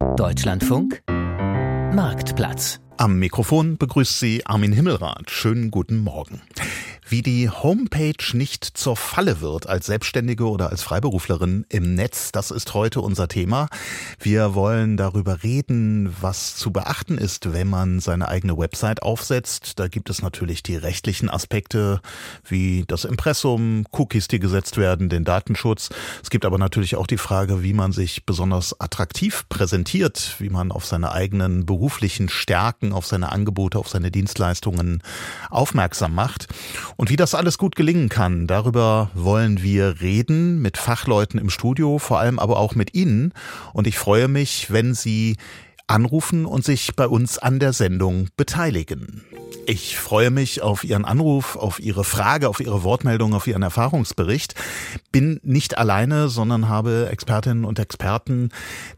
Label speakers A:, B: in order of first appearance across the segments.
A: Deutschlandfunk Marktplatz.
B: Am Mikrofon begrüßt Sie Armin Himmelrath. Schönen guten Morgen. Wie die Homepage nicht zur Falle wird als Selbstständige oder als Freiberuflerin im Netz, das ist heute unser Thema. Wir wollen darüber reden, was zu beachten ist, wenn man seine eigene Website aufsetzt. Da gibt es natürlich die rechtlichen Aspekte wie das Impressum, Cookies, die gesetzt werden, den Datenschutz. Es gibt aber natürlich auch die Frage, wie man sich besonders attraktiv präsentiert, wie man auf seine eigenen beruflichen Stärken, auf seine Angebote, auf seine Dienstleistungen aufmerksam macht. Und wie das alles gut gelingen kann, darüber wollen wir reden mit Fachleuten im Studio, vor allem aber auch mit Ihnen. Und ich freue mich, wenn Sie anrufen und sich bei uns an der Sendung beteiligen. Ich freue mich auf Ihren Anruf, auf Ihre Frage, auf Ihre Wortmeldung, auf Ihren Erfahrungsbericht. Bin nicht alleine, sondern habe Expertinnen und Experten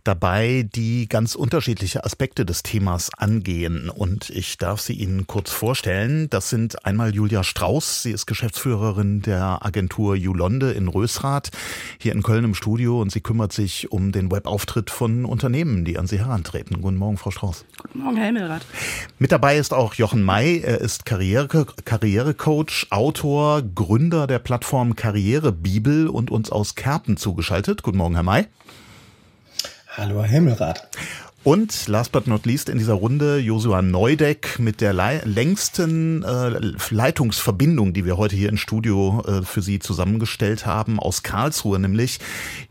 B: dabei, die ganz unterschiedliche Aspekte des Themas angehen. Und ich darf sie Ihnen kurz vorstellen. Das sind einmal Julia Strauß. Sie ist Geschäftsführerin der Agentur Julonde in Rösrath, hier in Köln im Studio. Und sie kümmert sich um den Webauftritt von Unternehmen, die an sie herantreten. Guten Morgen, Frau Strauß.
C: Guten Morgen, Herr Himmelrath.
B: Mit dabei ist auch Jochen May. Er ist Karriere, Karrierecoach, Autor, Gründer der Plattform Karrierebibel und uns aus Kerpen zugeschaltet. Guten Morgen, Herr May.
D: Hallo, Herr Himmelrath.
B: Und last but not least in dieser Runde Josua Neudeck mit der längsten äh, Leitungsverbindung, die wir heute hier im Studio äh, für Sie zusammengestellt haben, aus Karlsruhe nämlich.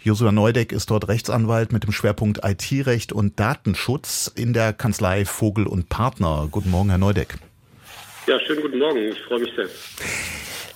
B: Josua Neudeck ist dort Rechtsanwalt mit dem Schwerpunkt IT-Recht und Datenschutz in der Kanzlei Vogel und Partner. Guten Morgen, Herr Neudeck.
E: Ja, schönen guten Morgen. Ich freue mich sehr.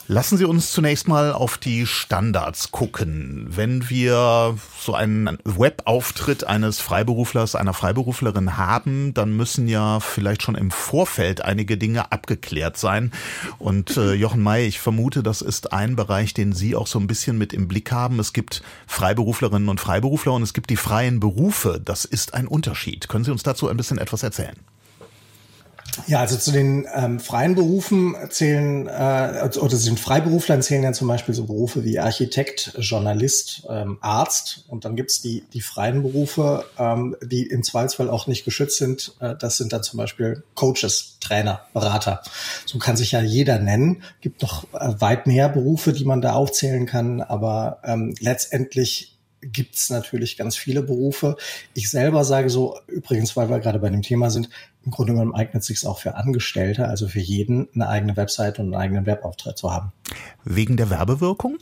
B: Lassen Sie uns zunächst mal auf die Standards gucken. Wenn wir so einen Webauftritt eines Freiberuflers, einer Freiberuflerin haben, dann müssen ja vielleicht schon im Vorfeld einige Dinge abgeklärt sein. Und äh, Jochen May, ich vermute, das ist ein Bereich, den Sie auch so ein bisschen mit im Blick haben. Es gibt Freiberuflerinnen und Freiberufler und es gibt die freien Berufe. Das ist ein Unterschied. Können Sie uns dazu ein bisschen etwas erzählen?
D: Ja, also zu den ähm, freien Berufen zählen, äh, oder zu den Freiberuflern zählen ja zum Beispiel so Berufe wie Architekt, Journalist, ähm, Arzt. Und dann gibt's die, die freien Berufe, ähm, die im Zweifelsfall auch nicht geschützt sind. Äh, das sind dann zum Beispiel Coaches, Trainer, Berater. So kann sich ja jeder nennen. Gibt noch äh, weit mehr Berufe, die man da aufzählen kann. Aber ähm, letztendlich gibt es natürlich ganz viele Berufe. Ich selber sage so, übrigens, weil wir gerade bei dem Thema sind, im Grunde genommen eignet es sich auch für Angestellte, also für jeden, eine eigene Website und einen eigenen Webauftritt zu haben.
B: Wegen der Werbewirkung?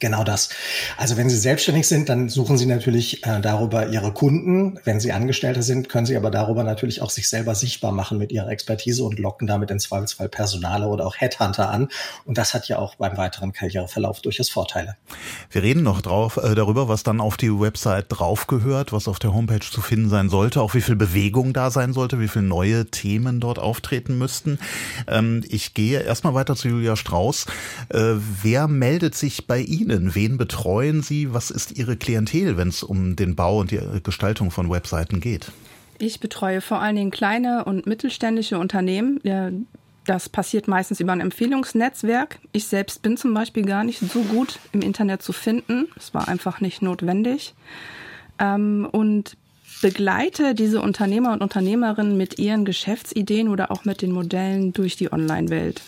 D: Genau das. Also wenn Sie selbstständig sind, dann suchen Sie natürlich äh, darüber Ihre Kunden. Wenn Sie Angestellte sind, können Sie aber darüber natürlich auch sich selber sichtbar machen mit Ihrer Expertise und locken damit im Zweifelsfall Personale oder auch Headhunter an. Und das hat ja auch beim weiteren Karriereverlauf durchaus Vorteile.
B: Wir reden noch drauf, äh, darüber, was dann auf die Website draufgehört, was auf der Homepage zu finden sein sollte, auch wie viel Bewegung da sein sollte, wie viele neue Themen dort auftreten müssten. Ähm, ich gehe erstmal weiter zu Julia Strauß. Äh, wer meldet sich bei Ihnen? Ihnen? Wen betreuen Sie? Was ist Ihre Klientel, wenn es um den Bau und die Gestaltung von Webseiten geht?
C: Ich betreue vor allen Dingen kleine und mittelständische Unternehmen. Das passiert meistens über ein Empfehlungsnetzwerk. Ich selbst bin zum Beispiel gar nicht so gut im Internet zu finden. Es war einfach nicht notwendig. Ähm, und begleite diese Unternehmer und Unternehmerinnen mit ihren Geschäftsideen oder auch mit den Modellen durch die Online-Welt.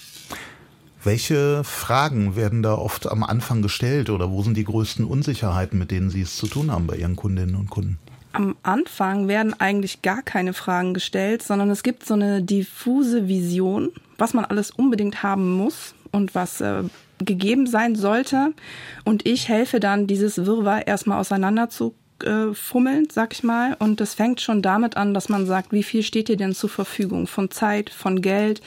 B: Welche Fragen werden da oft am Anfang gestellt oder wo sind die größten Unsicherheiten, mit denen Sie es zu tun haben bei Ihren Kundinnen und Kunden?
C: Am Anfang werden eigentlich gar keine Fragen gestellt, sondern es gibt so eine diffuse Vision, was man alles unbedingt haben muss und was äh, gegeben sein sollte. Und ich helfe dann, dieses Wirrwarr erstmal auseinander zu äh, fummeln, sag ich mal. Und das fängt schon damit an, dass man sagt, wie viel steht dir denn zur Verfügung von Zeit, von Geld?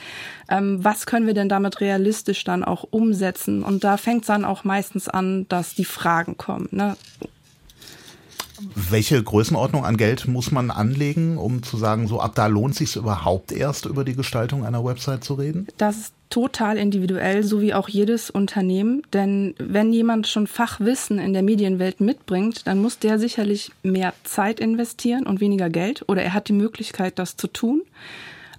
C: Ähm, was können wir denn damit realistisch dann auch umsetzen? Und da fängt es dann auch meistens an, dass die Fragen kommen. Ne?
B: Welche Größenordnung an Geld muss man anlegen, um zu sagen, so ab da lohnt es sich überhaupt erst über die Gestaltung einer Website zu reden?
C: Das ist total individuell, so wie auch jedes Unternehmen. Denn wenn jemand schon Fachwissen in der Medienwelt mitbringt, dann muss der sicherlich mehr Zeit investieren und weniger Geld oder er hat die Möglichkeit, das zu tun.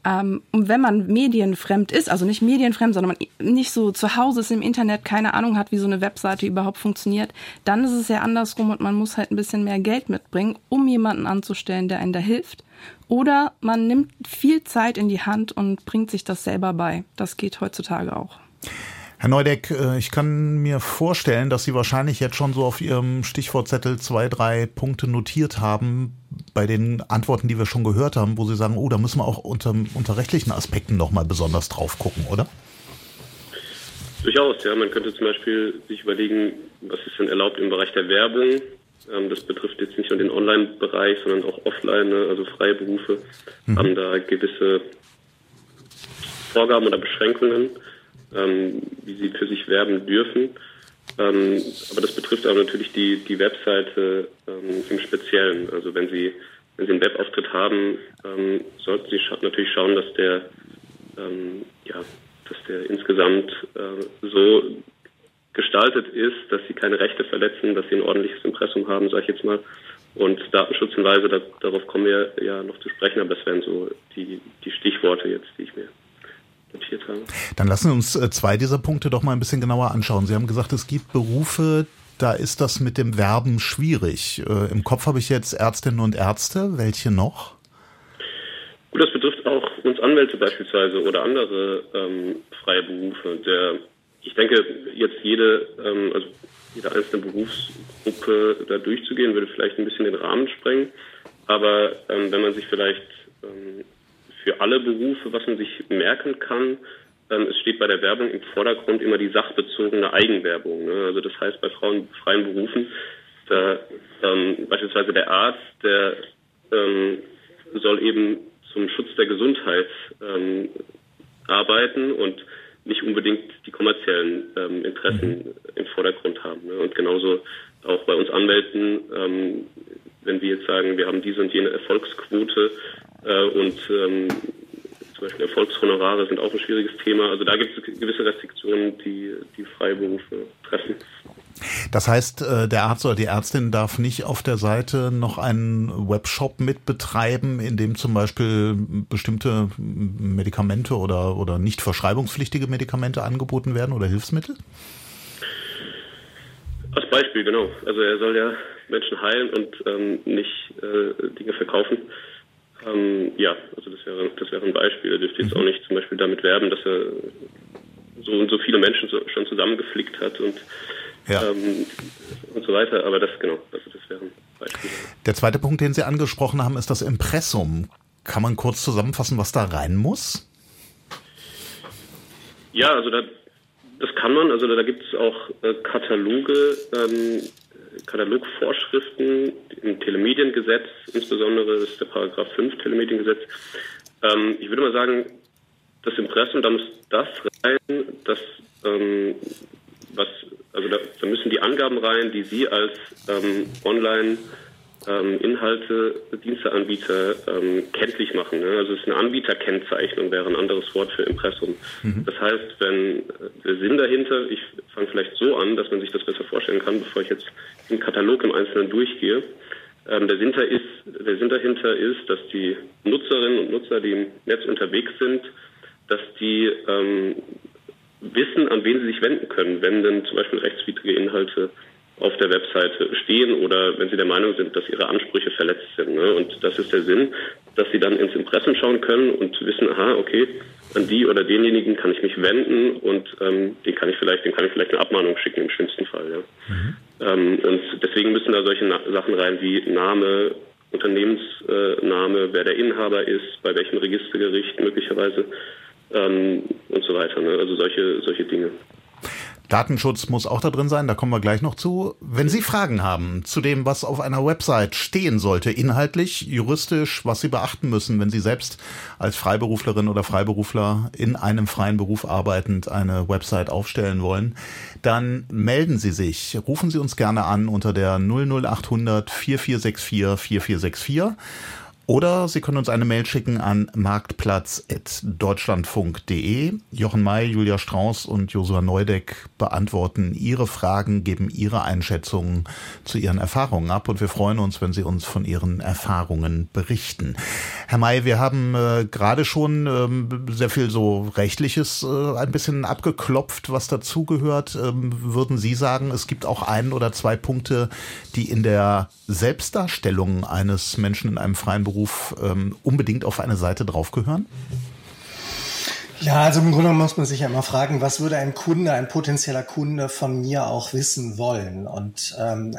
C: Ähm, und wenn man medienfremd ist, also nicht medienfremd, sondern man nicht so zu Hause ist im Internet, keine Ahnung hat, wie so eine Webseite überhaupt funktioniert, dann ist es ja andersrum und man muss halt ein bisschen mehr Geld mitbringen, um jemanden anzustellen, der einen da hilft. Oder man nimmt viel Zeit in die Hand und bringt sich das selber bei. Das geht heutzutage auch.
B: Herr Neudeck, äh, ich kann mir vorstellen, dass Sie wahrscheinlich jetzt schon so auf Ihrem Stichwortzettel zwei, drei Punkte notiert haben bei den Antworten, die wir schon gehört haben, wo Sie sagen, oh, da müssen wir auch unter, unter rechtlichen Aspekten nochmal besonders drauf gucken, oder?
E: Durchaus, ja. Man könnte zum Beispiel sich überlegen, was ist denn erlaubt im Bereich der Werbung? Ähm, das betrifft jetzt nicht nur den Online-Bereich, sondern auch offline, ne? also freie Berufe mhm. haben da gewisse Vorgaben oder Beschränkungen ähm, wie sie für sich werben dürfen. Ähm, aber das betrifft auch natürlich die, die Webseite ähm, im Speziellen. Also wenn Sie, wenn Sie einen Webauftritt haben, ähm, sollten Sie scha natürlich schauen, dass der, ähm, ja, dass der insgesamt äh, so gestaltet ist, dass Sie keine Rechte verletzen, dass Sie ein ordentliches Impressum haben, sage ich jetzt mal. Und Datenschutzhinweise, da, darauf kommen wir ja noch zu sprechen, aber das wären so die, die Stichworte jetzt, die ich mir notiert habe.
B: Dann lassen wir uns äh, zwei dieser Punkte doch mal ein bisschen genauer anschauen. Sie haben gesagt, es gibt Berufe, da ist das mit dem Werben schwierig. Äh, Im Kopf habe ich jetzt Ärztinnen und Ärzte. Welche noch?
E: Gut, das betrifft auch uns Anwälte beispielsweise oder andere ähm, freie Berufe. Der, ich denke, jetzt jede, ähm, also jede einzelne Berufsgruppe da durchzugehen, würde vielleicht ein bisschen den Rahmen sprengen. Aber ähm, wenn man sich vielleicht ähm, für alle Berufe, was man sich merken kann. Ähm, es steht bei der Werbung im Vordergrund immer die sachbezogene Eigenwerbung. Ne? Also das heißt bei Frauen, freien Berufen, da, ähm, beispielsweise der Arzt, der ähm, soll eben zum Schutz der Gesundheit arbeiten und nicht unbedingt die kommerziellen ähm, Interessen mhm. im Vordergrund haben. Ne? Und genauso auch bei uns Anwälten, ähm, wenn wir jetzt sagen, wir haben diese und jene Erfolgsquote, äh, und ähm, zum Beispiel Erfolgshonorare sind auch ein schwieriges Thema. Also da gibt es gewisse Restriktionen, die die Freiberufe treffen.
B: Das heißt, äh, der Arzt oder die Ärztin darf nicht auf der Seite noch einen Webshop mit betreiben, in dem zum Beispiel bestimmte Medikamente oder, oder nicht verschreibungspflichtige Medikamente angeboten werden oder Hilfsmittel?
E: Als Beispiel, genau. Also er soll ja Menschen heilen und ähm, nicht äh, Dinge verkaufen. Ähm, ja, also das wäre, das wäre ein Beispiel. Er dürfte jetzt auch nicht zum Beispiel damit werben, dass er so und so viele Menschen so, schon zusammengeflickt hat und, ja. ähm, und so weiter. Aber das, genau, also das wäre ein Beispiel.
B: Der zweite Punkt, den Sie angesprochen haben, ist das Impressum. Kann man kurz zusammenfassen, was da rein muss?
E: Ja, also da, das kann man. Also da, da gibt es auch äh, Kataloge, ähm, Katalogvorschriften im Telemediengesetz, insbesondere ist der Paragraph 5 Telemediengesetz. Ähm, ich würde mal sagen, das Impressum, da muss das rein, das, ähm, was, also da, da, müssen die Angaben rein, die Sie als ähm, Online- ähm, Inhalte, Diensteanbieter ähm, kenntlich machen. Ne? Also es ist eine Anbieterkennzeichnung, wäre ein anderes Wort für Impressum. Mhm. Das heißt, wenn äh, der Sinn dahinter, ich fange vielleicht so an, dass man sich das besser vorstellen kann, bevor ich jetzt den Katalog im Einzelnen durchgehe. Ähm, der, Sinn ist, der Sinn dahinter ist, dass die Nutzerinnen und Nutzer, die im Netz unterwegs sind, dass die ähm, wissen, an wen sie sich wenden können, wenn denn zum Beispiel rechtswidrige Inhalte auf der Webseite stehen oder wenn sie der Meinung sind, dass ihre Ansprüche verletzt sind. Ne? Und das ist der Sinn, dass sie dann ins Impressum schauen können und wissen, aha, okay, an die oder denjenigen kann ich mich wenden und ähm, den kann ich vielleicht, dem kann ich vielleicht eine Abmahnung schicken im schlimmsten Fall. Ja? Mhm. Ähm, und deswegen müssen da solche Na Sachen rein wie Name, Unternehmensname, äh, wer der Inhaber ist, bei welchem Registergericht möglicherweise ähm, und so weiter. Ne? Also solche solche Dinge.
B: Datenschutz muss auch da drin sein, da kommen wir gleich noch zu. Wenn Sie Fragen haben zu dem, was auf einer Website stehen sollte, inhaltlich, juristisch, was Sie beachten müssen, wenn Sie selbst als Freiberuflerin oder Freiberufler in einem freien Beruf arbeitend eine Website aufstellen wollen, dann melden Sie sich. Rufen Sie uns gerne an unter der 00800 4464 4464 Oder Sie können uns eine Mail schicken an marktplatz.deutschlandfunk.de. Jochen May, Julia Strauß und Josua Neudeck beantworten Ihre Fragen, geben Ihre Einschätzungen zu Ihren Erfahrungen ab und wir freuen uns, wenn Sie uns von Ihren Erfahrungen berichten. Herr May, wir haben äh, gerade schon ähm, sehr viel so rechtliches äh, ein bisschen abgeklopft, was dazugehört. Ähm, würden Sie sagen, es gibt auch ein oder zwei Punkte, die in der Selbstdarstellung eines Menschen in einem freien Beruf Beruf ähm, unbedingt auf eine Seite draufgehören?
D: Ja, also im Grunde muss man sich ja immer fragen, was würde ein Kunde, ein potenzieller Kunde von mir auch wissen wollen? Und ähm,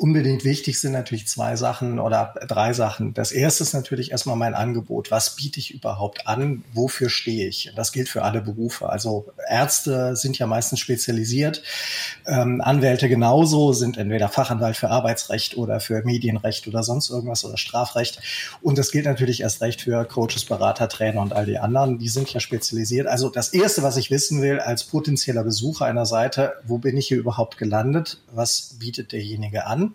D: unbedingt wichtig sind natürlich zwei Sachen oder drei Sachen. Das erste ist natürlich erstmal mein Angebot. Was biete ich überhaupt an? Wofür stehe ich? Das gilt für alle Berufe. Also Ärzte sind ja meistens spezialisiert. Ähm, Anwälte genauso sind entweder Fachanwalt für Arbeitsrecht oder für Medienrecht oder sonst irgendwas oder Strafrecht. Und das gilt natürlich erst recht für Coaches, Berater, Trainer und all die anderen. Die sind ja spezialisiert. Also das erste, was ich wissen will als potenzieller Besucher einer Seite, wo bin ich hier überhaupt gelandet? Was bietet derjenige an?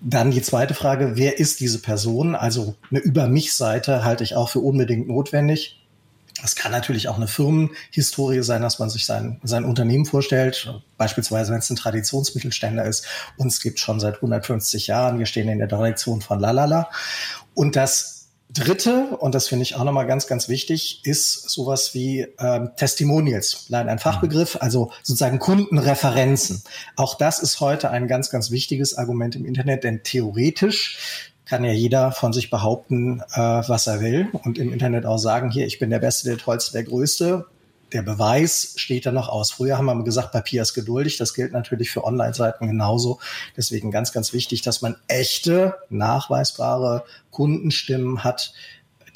D: Dann die zweite Frage, wer ist diese Person? Also eine Über mich-Seite halte ich auch für unbedingt notwendig. Es kann natürlich auch eine Firmenhistorie sein, dass man sich sein, sein Unternehmen vorstellt. Beispielsweise, wenn es ein Traditionsmittelständler ist. Uns gibt schon seit 150 Jahren. Wir stehen in der Tradition von Lalala. Und das Dritte, und das finde ich auch nochmal ganz, ganz wichtig, ist sowas wie ähm, Testimonials. Leider ein Fachbegriff, also sozusagen Kundenreferenzen. Auch das ist heute ein ganz, ganz wichtiges Argument im Internet, denn theoretisch kann ja jeder von sich behaupten, äh, was er will und im Internet auch sagen, hier, ich bin der Beste, der Tollste, der Größte der Beweis steht da noch aus. Früher haben wir gesagt, Papier ist geduldig. Das gilt natürlich für Online-Seiten genauso. Deswegen ganz, ganz wichtig, dass man echte, nachweisbare Kundenstimmen hat,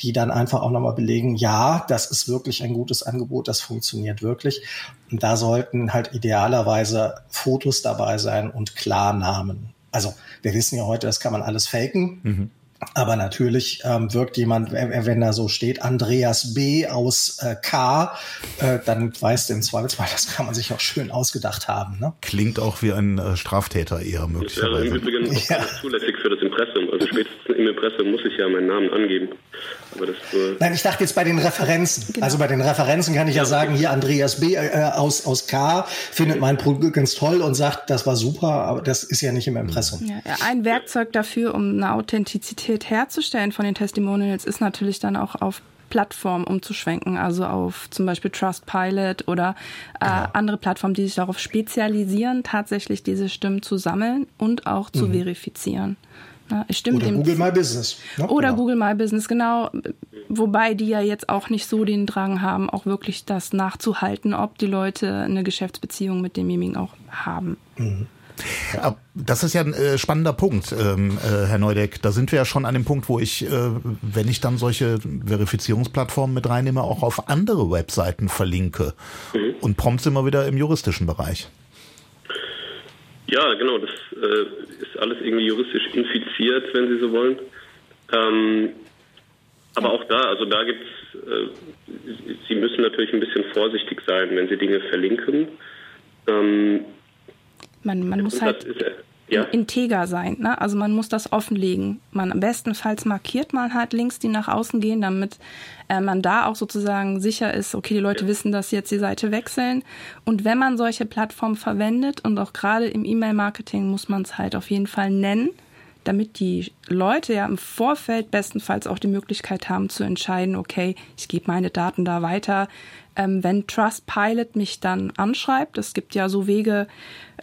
D: die dann einfach auch nochmal belegen, ja, das ist wirklich ein gutes Angebot, das funktioniert wirklich. Und da sollten halt idealerweise Fotos dabei sein und Klarnamen. Also wir wissen ja heute, das kann man alles faken. Mhm. Aber natürlich ähm, wirkt jemand, wenn da so steht, Andreas B. aus äh, K., äh, dann weiß du im Zweifelsfall, das kann man sich auch schön ausgedacht haben. Ne?
B: Klingt auch wie ein äh, Straftäter eher möglicherweise.
E: Das wäre im Übrigen auch ja. zulässig für das. Also spätestens im Impressum muss ich ja meinen Namen angeben.
D: Aber das, äh Nein, ich dachte jetzt bei den Referenzen. Genau. Also bei den Referenzen kann ich ja, ja sagen, hier Andreas B. Äh, aus, aus K. findet mein Produkt ganz toll und sagt, das war super, aber das ist ja nicht im Impressum.
C: Ja, ein Werkzeug dafür, um eine Authentizität herzustellen von den Testimonials ist natürlich dann auch auf Plattformen umzuschwenken, also auf zum Beispiel Trustpilot oder äh, genau. andere Plattformen, die sich darauf spezialisieren, tatsächlich diese Stimmen zu sammeln und auch zu mhm. verifizieren.
D: Ja, oder dem Google My Business.
C: Ne? Oder genau. Google My Business, genau. Wobei die ja jetzt auch nicht so den Drang haben, auch wirklich das nachzuhalten, ob die Leute eine Geschäftsbeziehung mit demjenigen auch haben. Mhm.
B: Ja. Das ist ja ein äh, spannender Punkt, ähm, äh, Herr Neudeck. Da sind wir ja schon an dem Punkt, wo ich, äh, wenn ich dann solche Verifizierungsplattformen mit reinnehme, auch auf andere Webseiten verlinke. Mhm. Und prompt sind wir wieder im juristischen Bereich.
E: Ja, genau. Das äh, ist alles irgendwie juristisch infiziert, wenn Sie so wollen. Ähm, aber auch da, also da gibt es, äh, Sie müssen natürlich ein bisschen vorsichtig sein, wenn Sie Dinge verlinken. Ähm,
C: man, man muss halt ja. integer sein. Ne? Also man muss das offenlegen. Man bestenfalls markiert man halt Links, die nach außen gehen, damit äh, man da auch sozusagen sicher ist, okay, die Leute ja. wissen, dass sie jetzt die Seite wechseln. Und wenn man solche Plattformen verwendet und auch gerade im E-Mail-Marketing muss man es halt auf jeden Fall nennen, damit die Leute ja im Vorfeld bestenfalls auch die Möglichkeit haben zu entscheiden, okay, ich gebe meine Daten da weiter. Ähm, wenn Trustpilot mich dann anschreibt, es gibt ja so Wege,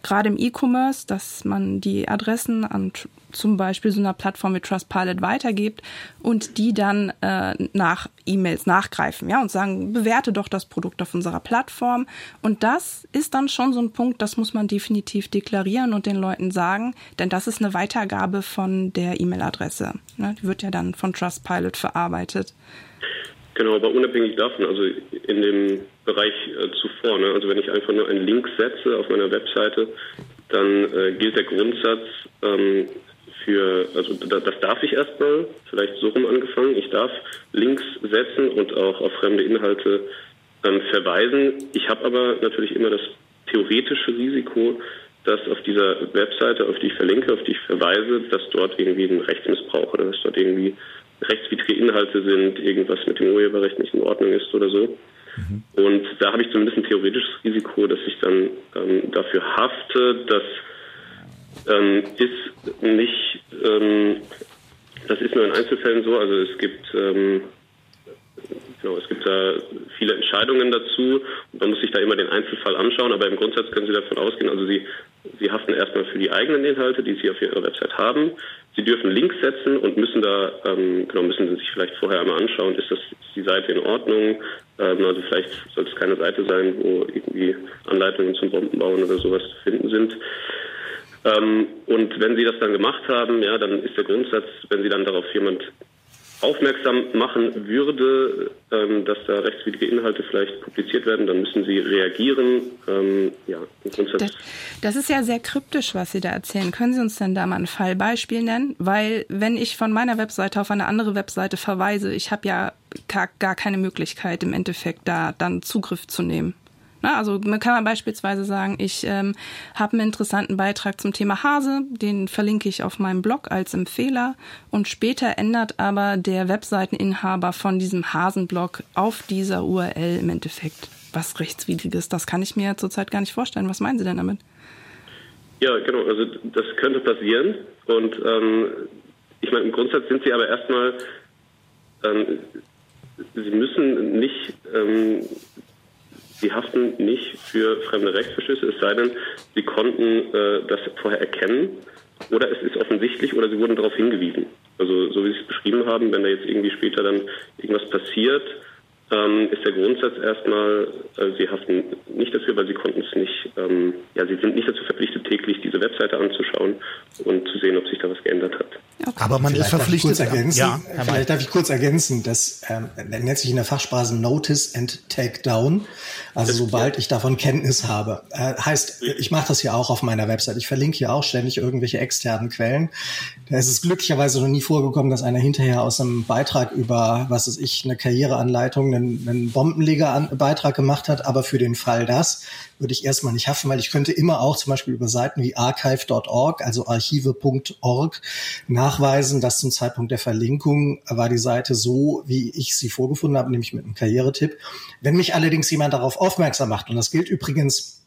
C: gerade im E-Commerce, dass man die Adressen an zum Beispiel so einer Plattform wie Trustpilot weitergibt und die dann äh, nach E-Mails nachgreifen, ja, und sagen, bewerte doch das Produkt auf unserer Plattform. Und das ist dann schon so ein Punkt, das muss man definitiv deklarieren und den Leuten sagen, denn das ist eine Weitergabe von der E-Mail-Adresse. Ne? Die wird ja dann von Trustpilot verarbeitet.
E: Genau, aber unabhängig davon, also in dem Bereich äh, zuvor, ne, also wenn ich einfach nur einen Link setze auf meiner Webseite, dann äh, gilt der Grundsatz ähm, für, also da, das darf ich erstmal, vielleicht so rum angefangen, ich darf Links setzen und auch auf fremde Inhalte ähm, verweisen. Ich habe aber natürlich immer das theoretische Risiko, dass auf dieser Webseite, auf die ich verlinke, auf die ich verweise, dass dort irgendwie ein Rechtsmissbrauch oder dass dort irgendwie rechtswidrige Inhalte sind, irgendwas mit dem Urheberrecht nicht in Ordnung ist oder so. Mhm. Und da habe ich zumindest ein theoretisches Risiko, dass ich dann ähm, dafür hafte. Das ähm, ist nicht, ähm, das ist nur in Einzelfällen so. Also es gibt ähm, Genau, es gibt da viele Entscheidungen dazu man muss sich da immer den Einzelfall anschauen, aber im Grundsatz können Sie davon ausgehen, also Sie, Sie haften erstmal für die eigenen Inhalte, die Sie auf Ihrer Website haben. Sie dürfen Links setzen und müssen da, ähm, genau, müssen Sie sich vielleicht vorher einmal anschauen, ist das ist die Seite in Ordnung? Ähm, also vielleicht sollte es keine Seite sein, wo irgendwie Anleitungen zum Bombenbauen oder sowas zu finden sind. Ähm, und wenn Sie das dann gemacht haben, ja, dann ist der Grundsatz, wenn Sie dann darauf jemand aufmerksam machen würde, ähm, dass da rechtswidrige Inhalte vielleicht publiziert werden, dann müssen sie reagieren. Ähm, ja,
C: das, das, ist ja sehr kryptisch, was Sie da erzählen. Können Sie uns denn da mal ein Fallbeispiel nennen? Weil wenn ich von meiner Webseite auf eine andere Webseite verweise, ich habe ja gar, gar keine Möglichkeit im Endeffekt da dann Zugriff zu nehmen. Na, also man kann beispielsweise sagen, ich ähm, habe einen interessanten Beitrag zum Thema Hase, den verlinke ich auf meinem Blog als Empfehler und später ändert aber der Webseiteninhaber von diesem Hasenblog auf dieser URL im Endeffekt was rechtswidriges. Das kann ich mir zurzeit gar nicht vorstellen. Was meinen Sie denn damit?
E: Ja, genau. Also das könnte passieren und ähm, ich meine im Grundsatz sind Sie aber erstmal ähm, Sie müssen nicht ähm, Sie haften nicht für fremde Rechtsverstöße, es sei denn, Sie konnten äh, das vorher erkennen oder es ist offensichtlich oder Sie wurden darauf hingewiesen. Also so wie Sie es beschrieben haben, wenn da jetzt irgendwie später dann irgendwas passiert, ähm, ist der Grundsatz erstmal, äh, Sie haften nicht dafür, weil Sie konnten es nicht, ähm, ja, Sie sind nicht dazu verpflichtet, täglich diese Webseite anzuschauen und zu sehen, ob sich da was geändert hat.
B: Okay. Aber man vielleicht ist verpflichtet.
D: Darf ergänzen, ja, vielleicht darf ich kurz ergänzen, das ähm, nennt sich in der Fachsprache Notice and Take Down. Also sobald ich davon Kenntnis habe. Äh, heißt, ich mache das ja auch auf meiner Website. Ich verlinke hier auch ständig irgendwelche externen Quellen. Da ist es glücklicherweise noch nie vorgekommen, dass einer hinterher aus einem Beitrag über, was ist ich, eine Karriereanleitung, einen, einen Bombenleger-Beitrag gemacht hat. Aber für den Fall das würde ich erstmal nicht haften, weil ich könnte immer auch zum Beispiel über Seiten wie archive.org, also archive.org, nachweisen, dass zum Zeitpunkt der Verlinkung war die Seite so, wie ich sie vorgefunden habe, nämlich mit einem Karrieretipp. Wenn mich allerdings jemand darauf aufmerksam macht, und das gilt übrigens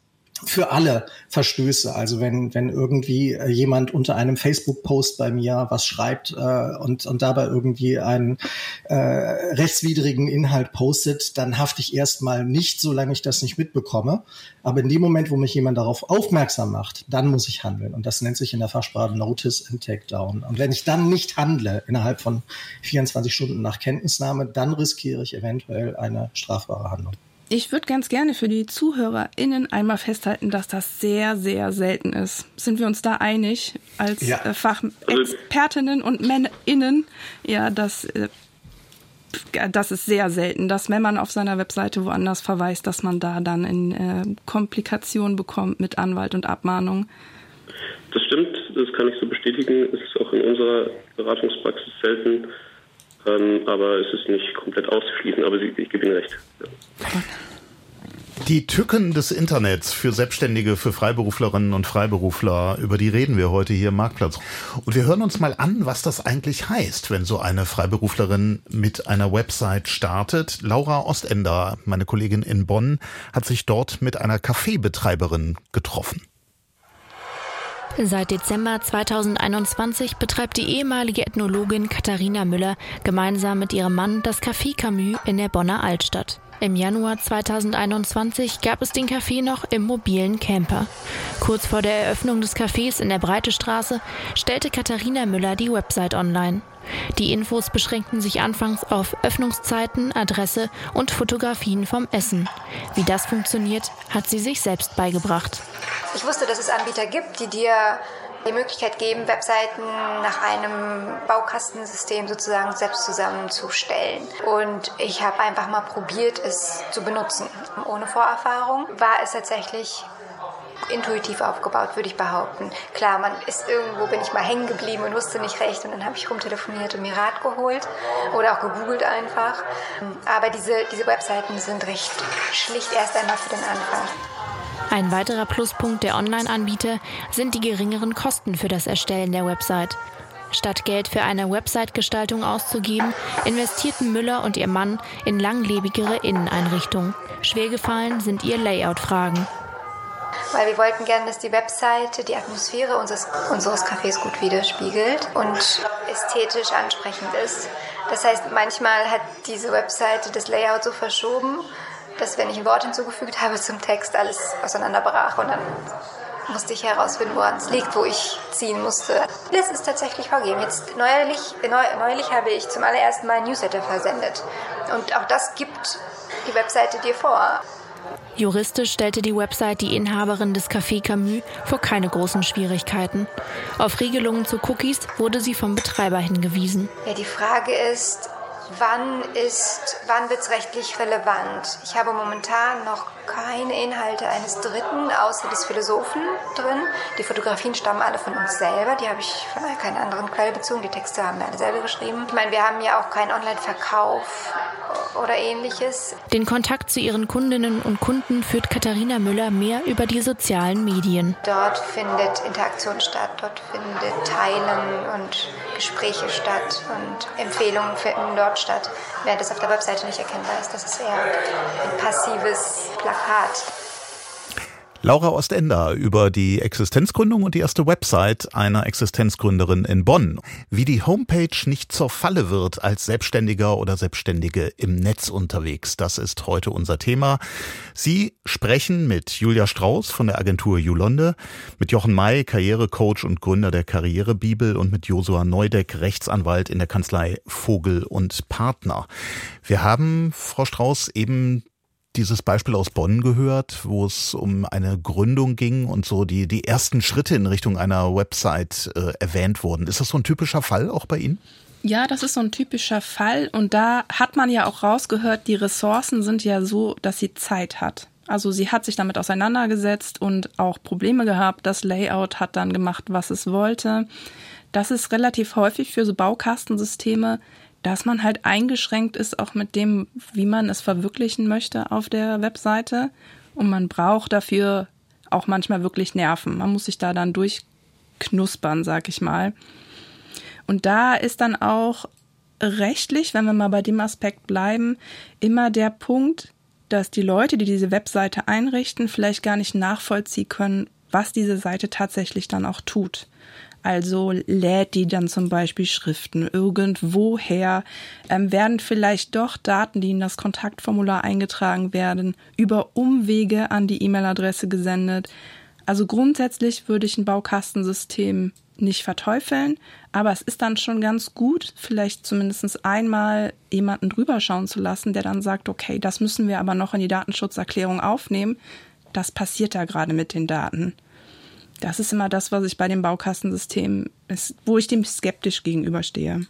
D: für alle Verstöße. Also wenn, wenn irgendwie äh, jemand unter einem Facebook-Post bei mir was schreibt äh, und, und dabei irgendwie einen äh, rechtswidrigen Inhalt postet, dann hafte ich erstmal nicht, solange ich das nicht mitbekomme. Aber in dem Moment, wo mich jemand darauf aufmerksam macht, dann muss ich handeln. Und das nennt sich in der Fachsprache Notice and Takedown. Und wenn ich dann nicht handle, innerhalb von 24 Stunden nach Kenntnisnahme, dann riskiere ich eventuell eine strafbare Handlung.
C: Ich würde ganz gerne für die ZuhörerInnen einmal festhalten, dass das sehr, sehr selten ist. Sind wir uns da einig als ja. äh, Fachexpertinnen und MännerInnen? Ja, dass äh, das ist sehr selten, dass wenn man auf seiner Webseite woanders verweist, dass man da dann in äh, Komplikationen bekommt mit Anwalt und Abmahnung.
E: Das stimmt, das kann ich so bestätigen. Es ist auch in unserer Beratungspraxis selten. Ähm, aber es ist nicht komplett auszuschließen, aber ich, gebe Ihnen recht.
B: Die Tücken des Internets für Selbstständige, für Freiberuflerinnen und Freiberufler, über die reden wir heute hier im Marktplatz. Und wir hören uns mal an, was das eigentlich heißt, wenn so eine Freiberuflerin mit einer Website startet. Laura Ostender, meine Kollegin in Bonn, hat sich dort mit einer Kaffeebetreiberin getroffen.
F: Seit Dezember 2021 betreibt die ehemalige Ethnologin Katharina Müller gemeinsam mit ihrem Mann das Café Camus in der Bonner Altstadt. Im Januar 2021 gab es den Café noch im mobilen Camper. Kurz vor der Eröffnung des Cafés in der Breite Straße stellte Katharina Müller die Website online. Die Infos beschränkten sich anfangs auf Öffnungszeiten, Adresse und Fotografien vom Essen. Wie das funktioniert, hat sie sich selbst beigebracht.
G: Ich wusste, dass es Anbieter gibt, die dir die Möglichkeit geben, Webseiten nach einem Baukastensystem sozusagen selbst zusammenzustellen. Und ich habe einfach mal probiert, es zu benutzen. Ohne Vorerfahrung war es tatsächlich intuitiv aufgebaut, würde ich behaupten. Klar, man ist irgendwo, bin ich mal hängen geblieben und wusste nicht recht und dann habe ich rumtelefoniert und mir Rat geholt oder auch gegoogelt einfach. Aber diese, diese Webseiten sind recht schlicht erst einmal für den Anfang.
F: Ein weiterer Pluspunkt der Online-Anbieter sind die geringeren Kosten für das Erstellen der Website. Statt Geld für eine Website-Gestaltung auszugeben, investierten Müller und ihr Mann in langlebigere Inneneinrichtungen. Schwergefallen sind ihr Layout-Fragen.
G: Weil wir wollten gerne, dass die Webseite die Atmosphäre unseres, unseres Cafés gut widerspiegelt und ästhetisch ansprechend ist. Das heißt, manchmal hat diese Webseite das Layout so verschoben, dass wenn ich ein Wort hinzugefügt habe zum Text, alles auseinanderbrach und dann musste ich herausfinden, woran es liegt, wo ich ziehen musste. Das ist tatsächlich vorgegeben. Jetzt neulich, neulich habe ich zum allerersten Mal ein Newsletter versendet. Und auch das gibt die Webseite dir vor.
F: Juristisch stellte die Website die Inhaberin des Café Camus vor keine großen Schwierigkeiten. Auf Regelungen zu Cookies wurde sie vom Betreiber hingewiesen.
G: Ja, die Frage ist, wann ist, wann wird es rechtlich relevant? Ich habe momentan noch keine Inhalte eines Dritten außer des Philosophen drin. Die Fotografien stammen alle von uns selber. Die habe ich von keiner anderen Quelle bezogen. Die Texte haben wir alle selber geschrieben. Ich meine, wir haben ja auch keinen Online-Verkauf oder ähnliches.
F: Den Kontakt zu ihren Kundinnen und Kunden führt Katharina Müller mehr über die sozialen Medien.
G: Dort findet Interaktion statt, dort findet Teilen und Gespräche statt und Empfehlungen finden dort statt, während es auf der Webseite nicht erkennbar ist. Das ist eher ein passives Plakat.
B: Laura Ostender über die Existenzgründung und die erste Website einer Existenzgründerin in Bonn. Wie die Homepage nicht zur Falle wird als Selbstständiger oder Selbstständige im Netz unterwegs, das ist heute unser Thema. Sie sprechen mit Julia Strauß von der Agentur Julonde, mit Jochen May, Karrierecoach und Gründer der Karrierebibel und mit Josua Neudeck, Rechtsanwalt in der Kanzlei Vogel und Partner. Wir haben, Frau Strauß, eben dieses Beispiel aus Bonn gehört, wo es um eine Gründung ging und so die, die ersten Schritte in Richtung einer Website äh, erwähnt wurden. Ist das so ein typischer Fall auch bei Ihnen?
C: Ja, das ist so ein typischer Fall und da hat man ja auch rausgehört, die Ressourcen sind ja so, dass sie Zeit hat. Also sie hat sich damit auseinandergesetzt und auch Probleme gehabt. Das Layout hat dann gemacht, was es wollte. Das ist relativ häufig für so Baukastensysteme dass man halt eingeschränkt ist, auch mit dem, wie man es verwirklichen möchte auf der Webseite. Und man braucht dafür auch manchmal wirklich Nerven. Man muss sich da dann durchknuspern, sag ich mal. Und da ist dann auch rechtlich, wenn wir mal bei dem Aspekt bleiben, immer der Punkt, dass die Leute, die diese Webseite einrichten, vielleicht gar nicht nachvollziehen können, was diese Seite tatsächlich dann auch tut. Also lädt die dann zum Beispiel Schriften irgendwoher, ähm, werden vielleicht doch Daten, die in das Kontaktformular eingetragen werden, über Umwege an die E-Mail-Adresse gesendet. Also grundsätzlich würde ich ein Baukastensystem nicht verteufeln, aber es ist dann schon ganz gut, vielleicht zumindest einmal jemanden drüber schauen zu lassen, der dann sagt, okay, das müssen wir aber noch in die Datenschutzerklärung aufnehmen. Das passiert da gerade mit den Daten. Das ist immer das, was ich bei dem Baukastensystem ist, wo ich dem skeptisch gegenüberstehe.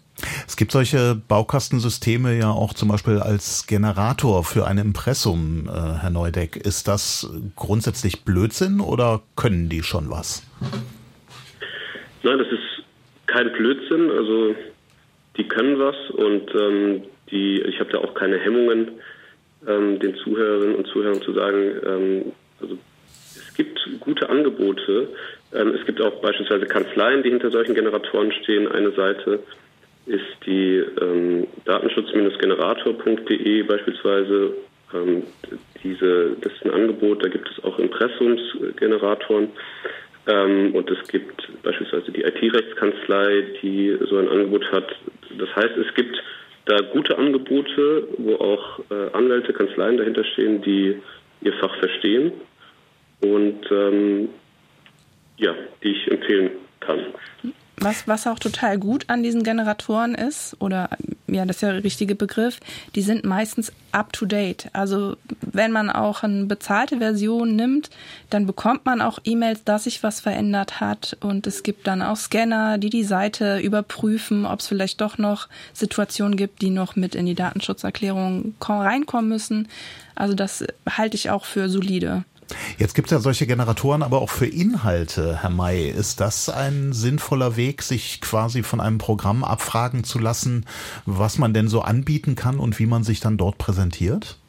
B: Es gibt solche Baukastensysteme ja auch zum Beispiel als Generator für ein Impressum, äh, Herr Neudeck. Ist das grundsätzlich Blödsinn oder können die schon was?
E: Nein, das ist kein Blödsinn. Also die können was und ähm, die, ich habe da auch keine Hemmungen, ähm, den Zuhörerinnen und Zuhörern zu sagen, ähm, also es gibt gute Angebote. Ähm, es gibt auch beispielsweise Kanzleien, die hinter solchen Generatoren stehen. Eine Seite ist die ähm, datenschutz-generator.de beispielsweise. Ähm, diese, das ist ein Angebot, da gibt es auch Impressumsgeneratoren. Ähm, und es gibt beispielsweise die IT-Rechtskanzlei, die so ein Angebot hat. Das heißt, es gibt da gute Angebote, wo auch äh, Anwälte, Kanzleien dahinter stehen, die ihr Fach verstehen und ähm, ja, die ich empfehlen kann.
C: Was, was auch total gut an diesen Generatoren ist, oder ja, das ist ja der richtige Begriff, die sind meistens up to date. Also wenn man auch eine bezahlte Version nimmt, dann bekommt man auch E-Mails, dass sich was verändert hat. Und es gibt dann auch Scanner, die die Seite überprüfen, ob es vielleicht doch noch Situationen gibt, die noch mit in die Datenschutzerklärung reinkommen müssen. Also das halte ich auch für solide.
B: Jetzt gibt es ja solche Generatoren aber auch für Inhalte, Herr May. Ist das ein sinnvoller Weg, sich quasi von einem Programm abfragen zu lassen, was man denn so anbieten kann und wie man sich dann dort präsentiert?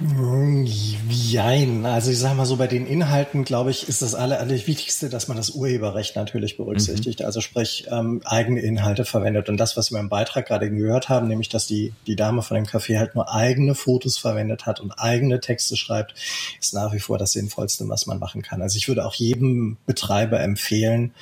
D: Jein. Also ich sage mal so, bei den Inhalten, glaube ich, ist das aller, Wichtigste, dass man das Urheberrecht natürlich berücksichtigt. Mhm. Also sprich, ähm, eigene Inhalte verwendet. Und das, was wir im Beitrag gerade gehört haben, nämlich, dass die, die Dame von dem Café halt nur eigene Fotos verwendet hat und eigene Texte schreibt, ist nach wie vor das Sinnvollste, was man machen kann. Also ich würde auch jedem Betreiber empfehlen,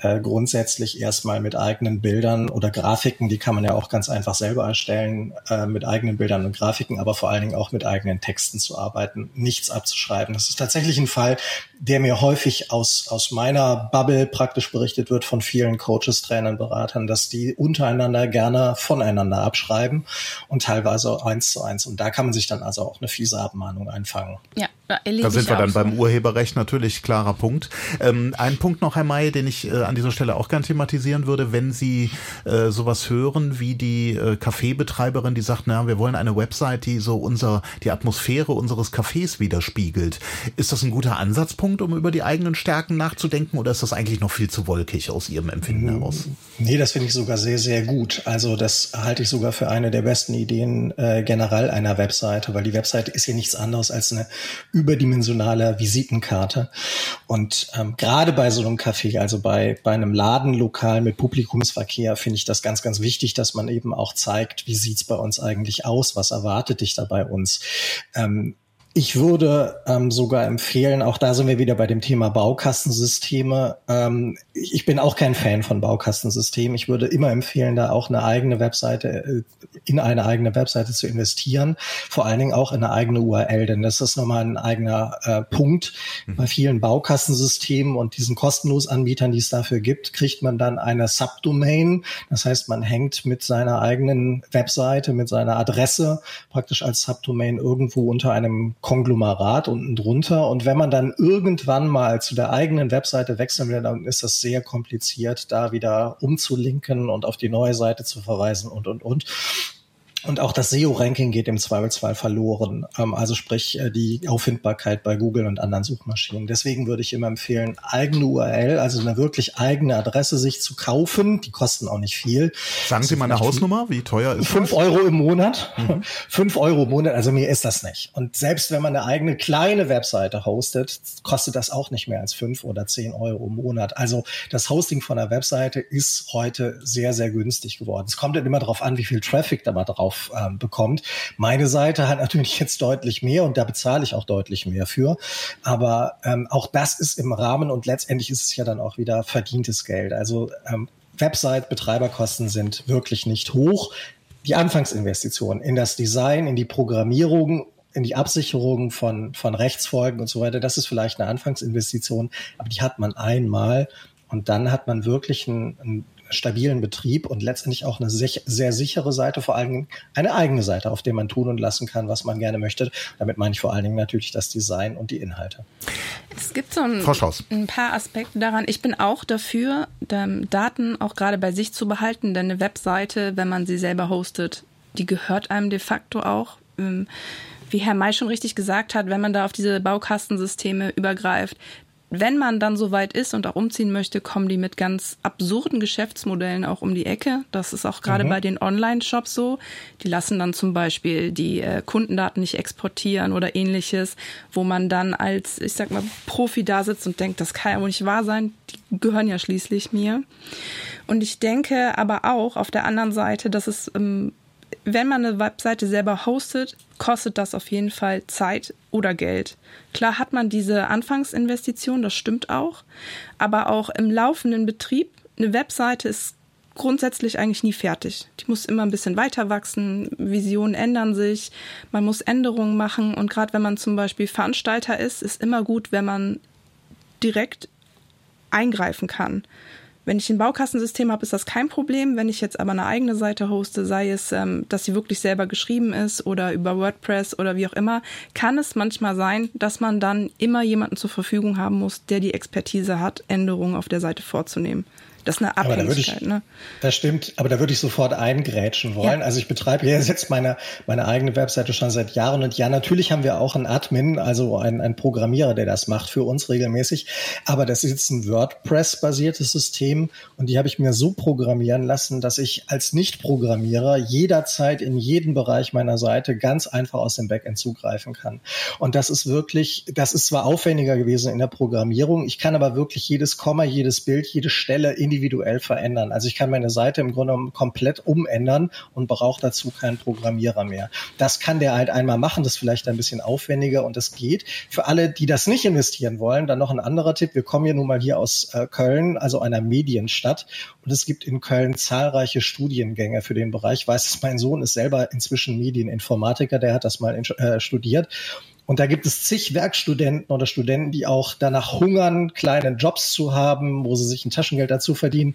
D: äh, grundsätzlich erstmal mit eigenen Bildern oder Grafiken, die kann man ja auch ganz einfach selber erstellen, äh, mit eigenen Bildern und Grafiken, aber vor allen Dingen auch mit eigenen Texten zu arbeiten, nichts abzuschreiben. Das ist tatsächlich ein Fall, der mir häufig aus, aus meiner Bubble praktisch berichtet wird von vielen Coaches, Trainern, Beratern, dass die untereinander gerne voneinander abschreiben und teilweise eins zu eins. Und da kann man sich dann also auch eine fiese Abmahnung einfangen.
B: Ja, da sind wir dann so. beim Urheberrecht natürlich klarer Punkt. Ähm, ein Punkt noch, Herr May, den ich äh, an dieser Stelle auch gern thematisieren würde, wenn Sie äh, sowas hören wie die äh, Kaffeebetreiberin, die sagt, na, wir wollen eine Website, die so unser, die Atmosphäre unseres Cafés widerspiegelt. Ist das ein guter Ansatzpunkt, um über die eigenen Stärken nachzudenken oder ist das eigentlich noch viel zu wolkig aus Ihrem Empfinden hm, heraus?
D: Nee, das finde ich sogar sehr, sehr gut. Also das halte ich sogar für eine der besten Ideen äh, generell einer Webseite, weil die Webseite ist ja nichts anderes als eine überdimensionale Visitenkarte. Und ähm, gerade bei so einem Café, also bei, bei einem Ladenlokal mit Publikumsverkehr, finde ich das ganz, ganz wichtig, dass man eben auch zeigt, wie sieht's bei uns eigentlich aus, was erwartet dich da bei uns. Ähm, ich würde ähm, sogar empfehlen, auch da sind wir wieder bei dem Thema Baukastensysteme. Ähm, ich bin auch kein Fan von Baukastensystemen. Ich würde immer empfehlen, da auch eine eigene Webseite, äh, in eine eigene Webseite zu investieren. Vor allen Dingen auch in eine eigene URL, denn das ist nochmal ein eigener äh, Punkt. Mhm. Bei vielen Baukastensystemen und diesen kostenlosen Anbietern, die es dafür gibt, kriegt man dann eine Subdomain. Das heißt, man hängt mit seiner eigenen Webseite, mit seiner Adresse praktisch als Subdomain irgendwo unter einem Konglomerat unten drunter. Und wenn man dann irgendwann mal zu der eigenen Webseite wechseln will, dann ist das sehr kompliziert, da wieder umzulinken und auf die neue Seite zu verweisen und, und, und. Und auch das SEO-Ranking geht im Zweifelsfall verloren. Ähm, also sprich äh, die Auffindbarkeit bei Google und anderen Suchmaschinen. Deswegen würde ich immer empfehlen, eigene URL, also eine wirklich eigene Adresse sich zu kaufen. Die kosten auch nicht viel.
B: Sagen Sie mal eine Hausnummer, wie teuer ist
D: Fünf das? Euro im Monat. Mhm. Fünf Euro im Monat, also mir ist das nicht. Und selbst wenn man eine eigene kleine Webseite hostet, kostet das auch nicht mehr als fünf oder zehn Euro im Monat. Also das Hosting von einer Webseite ist heute sehr, sehr günstig geworden. Es kommt dann immer darauf an, wie viel Traffic da mal drauf drauf ähm, bekommt. Meine Seite hat natürlich jetzt deutlich mehr und da bezahle ich auch deutlich mehr für. Aber ähm, auch das ist im Rahmen und letztendlich ist es ja dann auch wieder verdientes Geld. Also ähm, Website-Betreiberkosten sind wirklich nicht hoch. Die Anfangsinvestitionen in das Design, in die Programmierung in die Absicherung von, von Rechtsfolgen und so weiter, das ist vielleicht eine Anfangsinvestition, aber die hat man einmal und dann hat man wirklich ein, ein stabilen Betrieb und letztendlich auch eine sehr, sehr sichere Seite, vor allen Dingen eine eigene Seite, auf der man tun und lassen kann, was man gerne möchte. Damit meine ich vor allen Dingen natürlich das Design und die Inhalte.
C: Es gibt so ein, ein paar Aspekte daran. Ich bin auch dafür, Daten auch gerade bei sich zu behalten, denn eine Webseite, wenn man sie selber hostet, die gehört einem de facto auch ähm, wie Herr May schon richtig gesagt hat, wenn man da auf diese Baukastensysteme übergreift, wenn man dann so weit ist und auch umziehen möchte, kommen die mit ganz absurden Geschäftsmodellen auch um die Ecke. Das ist auch gerade mhm. bei den Online-Shops so. Die lassen dann zum Beispiel die äh, Kundendaten nicht exportieren oder ähnliches, wo man dann als, ich sag mal, Profi da sitzt und denkt, das kann ja wohl nicht wahr sein. Die gehören ja schließlich mir. Und ich denke aber auch auf der anderen Seite, dass es ähm, wenn man eine Webseite selber hostet, kostet das auf jeden Fall Zeit oder Geld. Klar hat man diese Anfangsinvestition, das stimmt auch, aber auch im laufenden Betrieb, eine Webseite ist grundsätzlich eigentlich nie fertig. Die muss immer ein bisschen weiter wachsen, Visionen ändern sich, man muss Änderungen machen und gerade wenn man zum Beispiel Veranstalter ist, ist immer gut, wenn man direkt eingreifen kann. Wenn ich ein Baukastensystem habe, ist das kein Problem. Wenn ich jetzt aber eine eigene Seite hoste, sei es, ähm, dass sie wirklich selber geschrieben ist oder über WordPress oder wie auch immer, kann es manchmal sein, dass man dann immer jemanden zur Verfügung haben muss, der die Expertise hat, Änderungen auf der Seite vorzunehmen. Das ist eine Abhängigkeit,
D: ich, ne? Das stimmt, aber da würde ich sofort eingrätschen wollen. Ja. Also ich betreibe jetzt meine, meine eigene Webseite schon seit Jahren und ja, natürlich haben wir auch einen Admin, also einen, einen Programmierer, der das macht für uns regelmäßig. Aber das ist jetzt ein WordPress-basiertes System und die habe ich mir so programmieren lassen, dass ich als Nicht-Programmierer jederzeit in jeden Bereich meiner Seite ganz einfach aus dem Backend zugreifen kann. Und das ist wirklich, das ist zwar aufwendiger gewesen in der Programmierung, ich kann aber wirklich jedes Komma, jedes Bild, jede Stelle in individuell verändern. Also ich kann meine Seite im Grunde komplett umändern und brauche dazu keinen Programmierer mehr. Das kann der halt einmal machen, das ist vielleicht ein bisschen aufwendiger und das geht. Für alle, die das nicht investieren wollen, dann noch ein anderer Tipp. Wir kommen ja nun mal hier aus äh, Köln, also einer Medienstadt und es gibt in Köln zahlreiche Studiengänge für den Bereich. Ich weiß, dass mein Sohn ist selber inzwischen Medieninformatiker, der hat das mal in, äh, studiert und da gibt es zig Werkstudenten oder Studenten, die auch danach hungern, kleine Jobs zu haben, wo sie sich ein Taschengeld dazu verdienen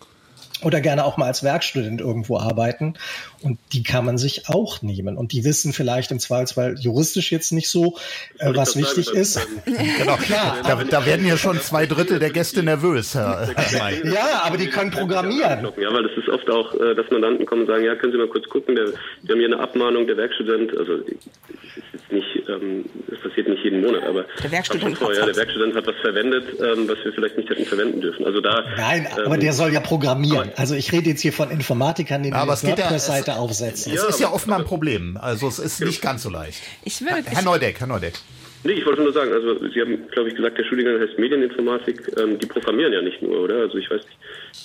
D: oder gerne auch mal als Werkstudent irgendwo arbeiten. Und die kann man sich auch nehmen. Und die wissen vielleicht im Zweifelsfall juristisch jetzt nicht so, äh, was wichtig sagen, ist.
B: genau, klar. Da, da, werden ja schon zwei Drittel der Gäste nervös, Herr
D: Ja, aber die können programmieren.
E: Ja, weil es ist oft auch, äh, dass Mandanten kommen und sagen, ja, können Sie mal kurz gucken, der, wir haben hier eine Abmahnung, der Werkstudent, also ist nicht, ähm, das passiert nicht jeden Monat, aber
C: der Werkstudent,
E: vor, ja, der Werkstudent hat was verwendet, ähm, was wir vielleicht nicht hätten verwenden dürfen. Also da.
D: Nein, ähm, aber der soll ja programmieren. Also ich rede jetzt hier von Informatikern, die eine WordPress-Seite ja, aufsetzen.
B: Es ja, ist ja offenbar ein Problem. Also es ist nicht ganz so leicht. Ich will, Herr Neudeck, Herr Neudeck.
E: Nee, ich wollte nur sagen, also Sie haben, glaube ich, gesagt, der Studiengang heißt Medieninformatik. Ähm, die programmieren ja nicht nur, oder? Also ich weiß nicht.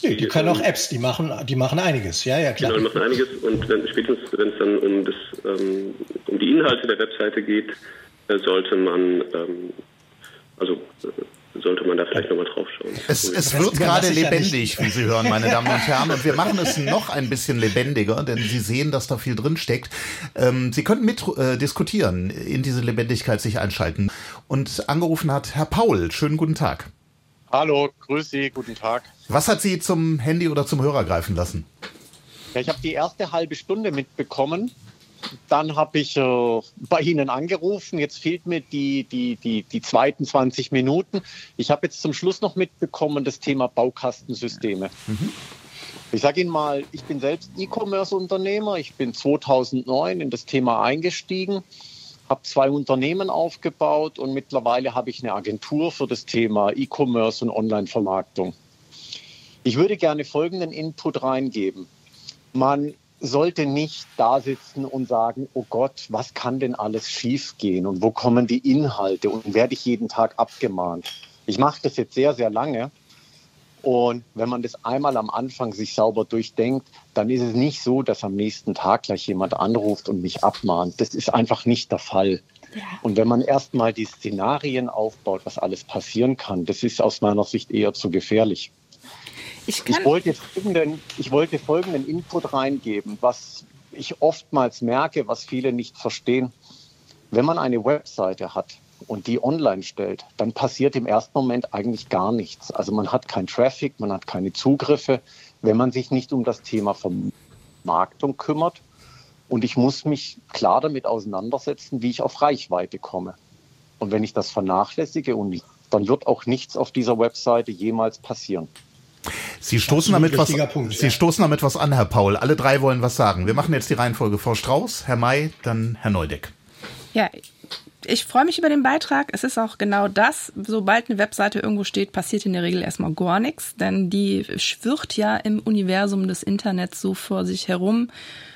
D: Nee, die, können auch Apps, die machen, die machen einiges, ja, ja, klar.
E: Genau, die machen einiges und wenn, spätestens, wenn es dann um, das, ähm, um die Inhalte der Webseite geht, äh, sollte man, ähm, also äh, sollte man da vielleicht nochmal drauf schauen.
B: Es, es wird gerade lebendig, wie Sie hören, meine Damen und Herren. Und wir machen es noch ein bisschen lebendiger, denn Sie sehen, dass da viel drin steckt. Ähm, Sie könnten mit äh, diskutieren, in diese Lebendigkeit sich einschalten. Und angerufen hat Herr Paul. Schönen guten Tag.
H: Hallo, grüß Sie, guten Tag.
B: Was hat Sie zum Handy oder zum Hörer greifen lassen?
H: Ja, ich habe die erste halbe Stunde mitbekommen. Dann habe ich äh, bei Ihnen angerufen. Jetzt fehlt mir die, die, die, die zweiten 20 Minuten. Ich habe jetzt zum Schluss noch mitbekommen das Thema Baukastensysteme. Mhm. Ich sage Ihnen mal, ich bin selbst E-Commerce-Unternehmer. Ich bin 2009 in das Thema eingestiegen habe zwei Unternehmen aufgebaut und mittlerweile habe ich eine Agentur für das Thema E-Commerce und Online-Vermarktung. Ich würde gerne folgenden Input reingeben. Man sollte nicht da sitzen und sagen, oh Gott, was kann denn alles schiefgehen und wo kommen die Inhalte und werde ich jeden Tag abgemahnt. Ich mache das jetzt sehr, sehr lange und wenn man das einmal am Anfang sich sauber durchdenkt, dann ist es nicht so, dass am nächsten Tag gleich jemand anruft und mich abmahnt. Das ist einfach nicht der Fall. Ja. Und wenn man erstmal die Szenarien aufbaut, was alles passieren kann, das ist aus meiner Sicht eher zu gefährlich. Ich, ich, wollte folgenden, ich wollte folgenden Input reingeben, was ich oftmals merke, was viele nicht verstehen. Wenn man eine Webseite hat, und die online stellt, dann passiert im ersten Moment eigentlich gar nichts. Also man hat keinen Traffic, man hat keine Zugriffe, wenn man sich nicht um das Thema Vermarktung kümmert. Und ich muss mich klar damit auseinandersetzen, wie ich auf Reichweite komme. Und wenn ich das vernachlässige, und dann wird auch nichts auf dieser Webseite jemals passieren.
B: Sie stoßen, damit was, Punkt, Sie ja. stoßen damit was an, Herr Paul. Alle drei wollen was sagen. Wir machen jetzt die Reihenfolge. Frau Strauß, Herr May, dann Herr Neudeck.
C: Ja, ich freue mich über den Beitrag. Es ist auch genau das. Sobald eine Webseite irgendwo steht, passiert in der Regel erstmal gar nichts, denn die schwirrt ja im Universum des Internets so vor sich herum.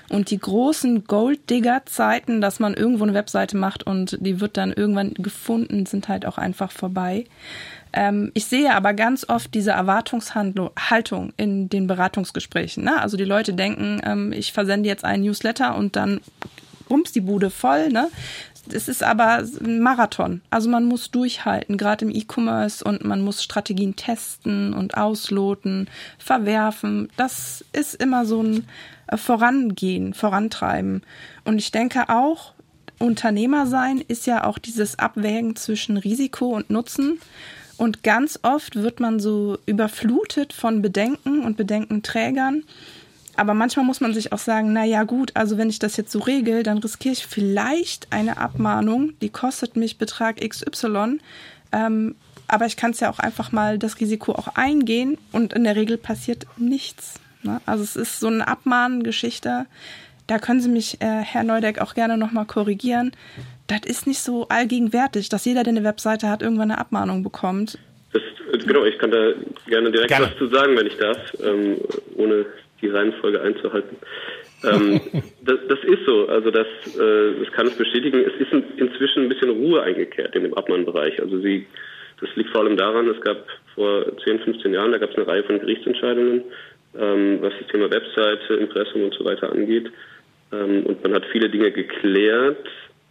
C: Und die großen Gold-Digger-Zeiten, dass man irgendwo eine Webseite macht und die wird dann irgendwann gefunden, sind halt auch einfach vorbei. Ähm, ich sehe aber ganz oft diese Erwartungshaltung in den Beratungsgesprächen. Ne? Also die Leute denken, ähm, ich versende jetzt einen Newsletter und dann bums die Bude voll. Ne? es ist aber ein Marathon. Also man muss durchhalten, gerade im E-Commerce und man muss Strategien testen und ausloten, verwerfen. Das ist immer so ein äh, Vorangehen, Vorantreiben. Und ich denke auch, Unternehmer sein ist ja auch dieses Abwägen zwischen Risiko und Nutzen. Und ganz oft wird man so überflutet von Bedenken und Bedenkenträgern aber manchmal muss man sich auch sagen, na ja, gut, also wenn ich das jetzt so regel, dann riskiere ich vielleicht eine Abmahnung, die kostet mich Betrag XY. Ähm, aber ich kann es ja auch einfach mal das Risiko auch eingehen und in der Regel passiert nichts. Ne? Also es ist so eine Abmahngeschichte. Da können Sie mich, äh, Herr Neudeck, auch gerne nochmal korrigieren. Das ist nicht so allgegenwärtig, dass jeder, der eine Webseite hat, irgendwann eine Abmahnung bekommt.
E: Das, genau, ich kann da gerne direkt gerne. was zu sagen, wenn ich darf, ähm, ohne die Reihenfolge einzuhalten. ähm, das, das, ist so, also das, äh, das kann ich bestätigen. Es ist in, inzwischen ein bisschen Ruhe eingekehrt in dem Abmahnbereich. Also sie, das liegt vor allem daran, es gab vor 10, 15 Jahren, da gab es eine Reihe von Gerichtsentscheidungen, ähm, was das Thema Webseite, Impressum und so weiter angeht. Ähm, und man hat viele Dinge geklärt.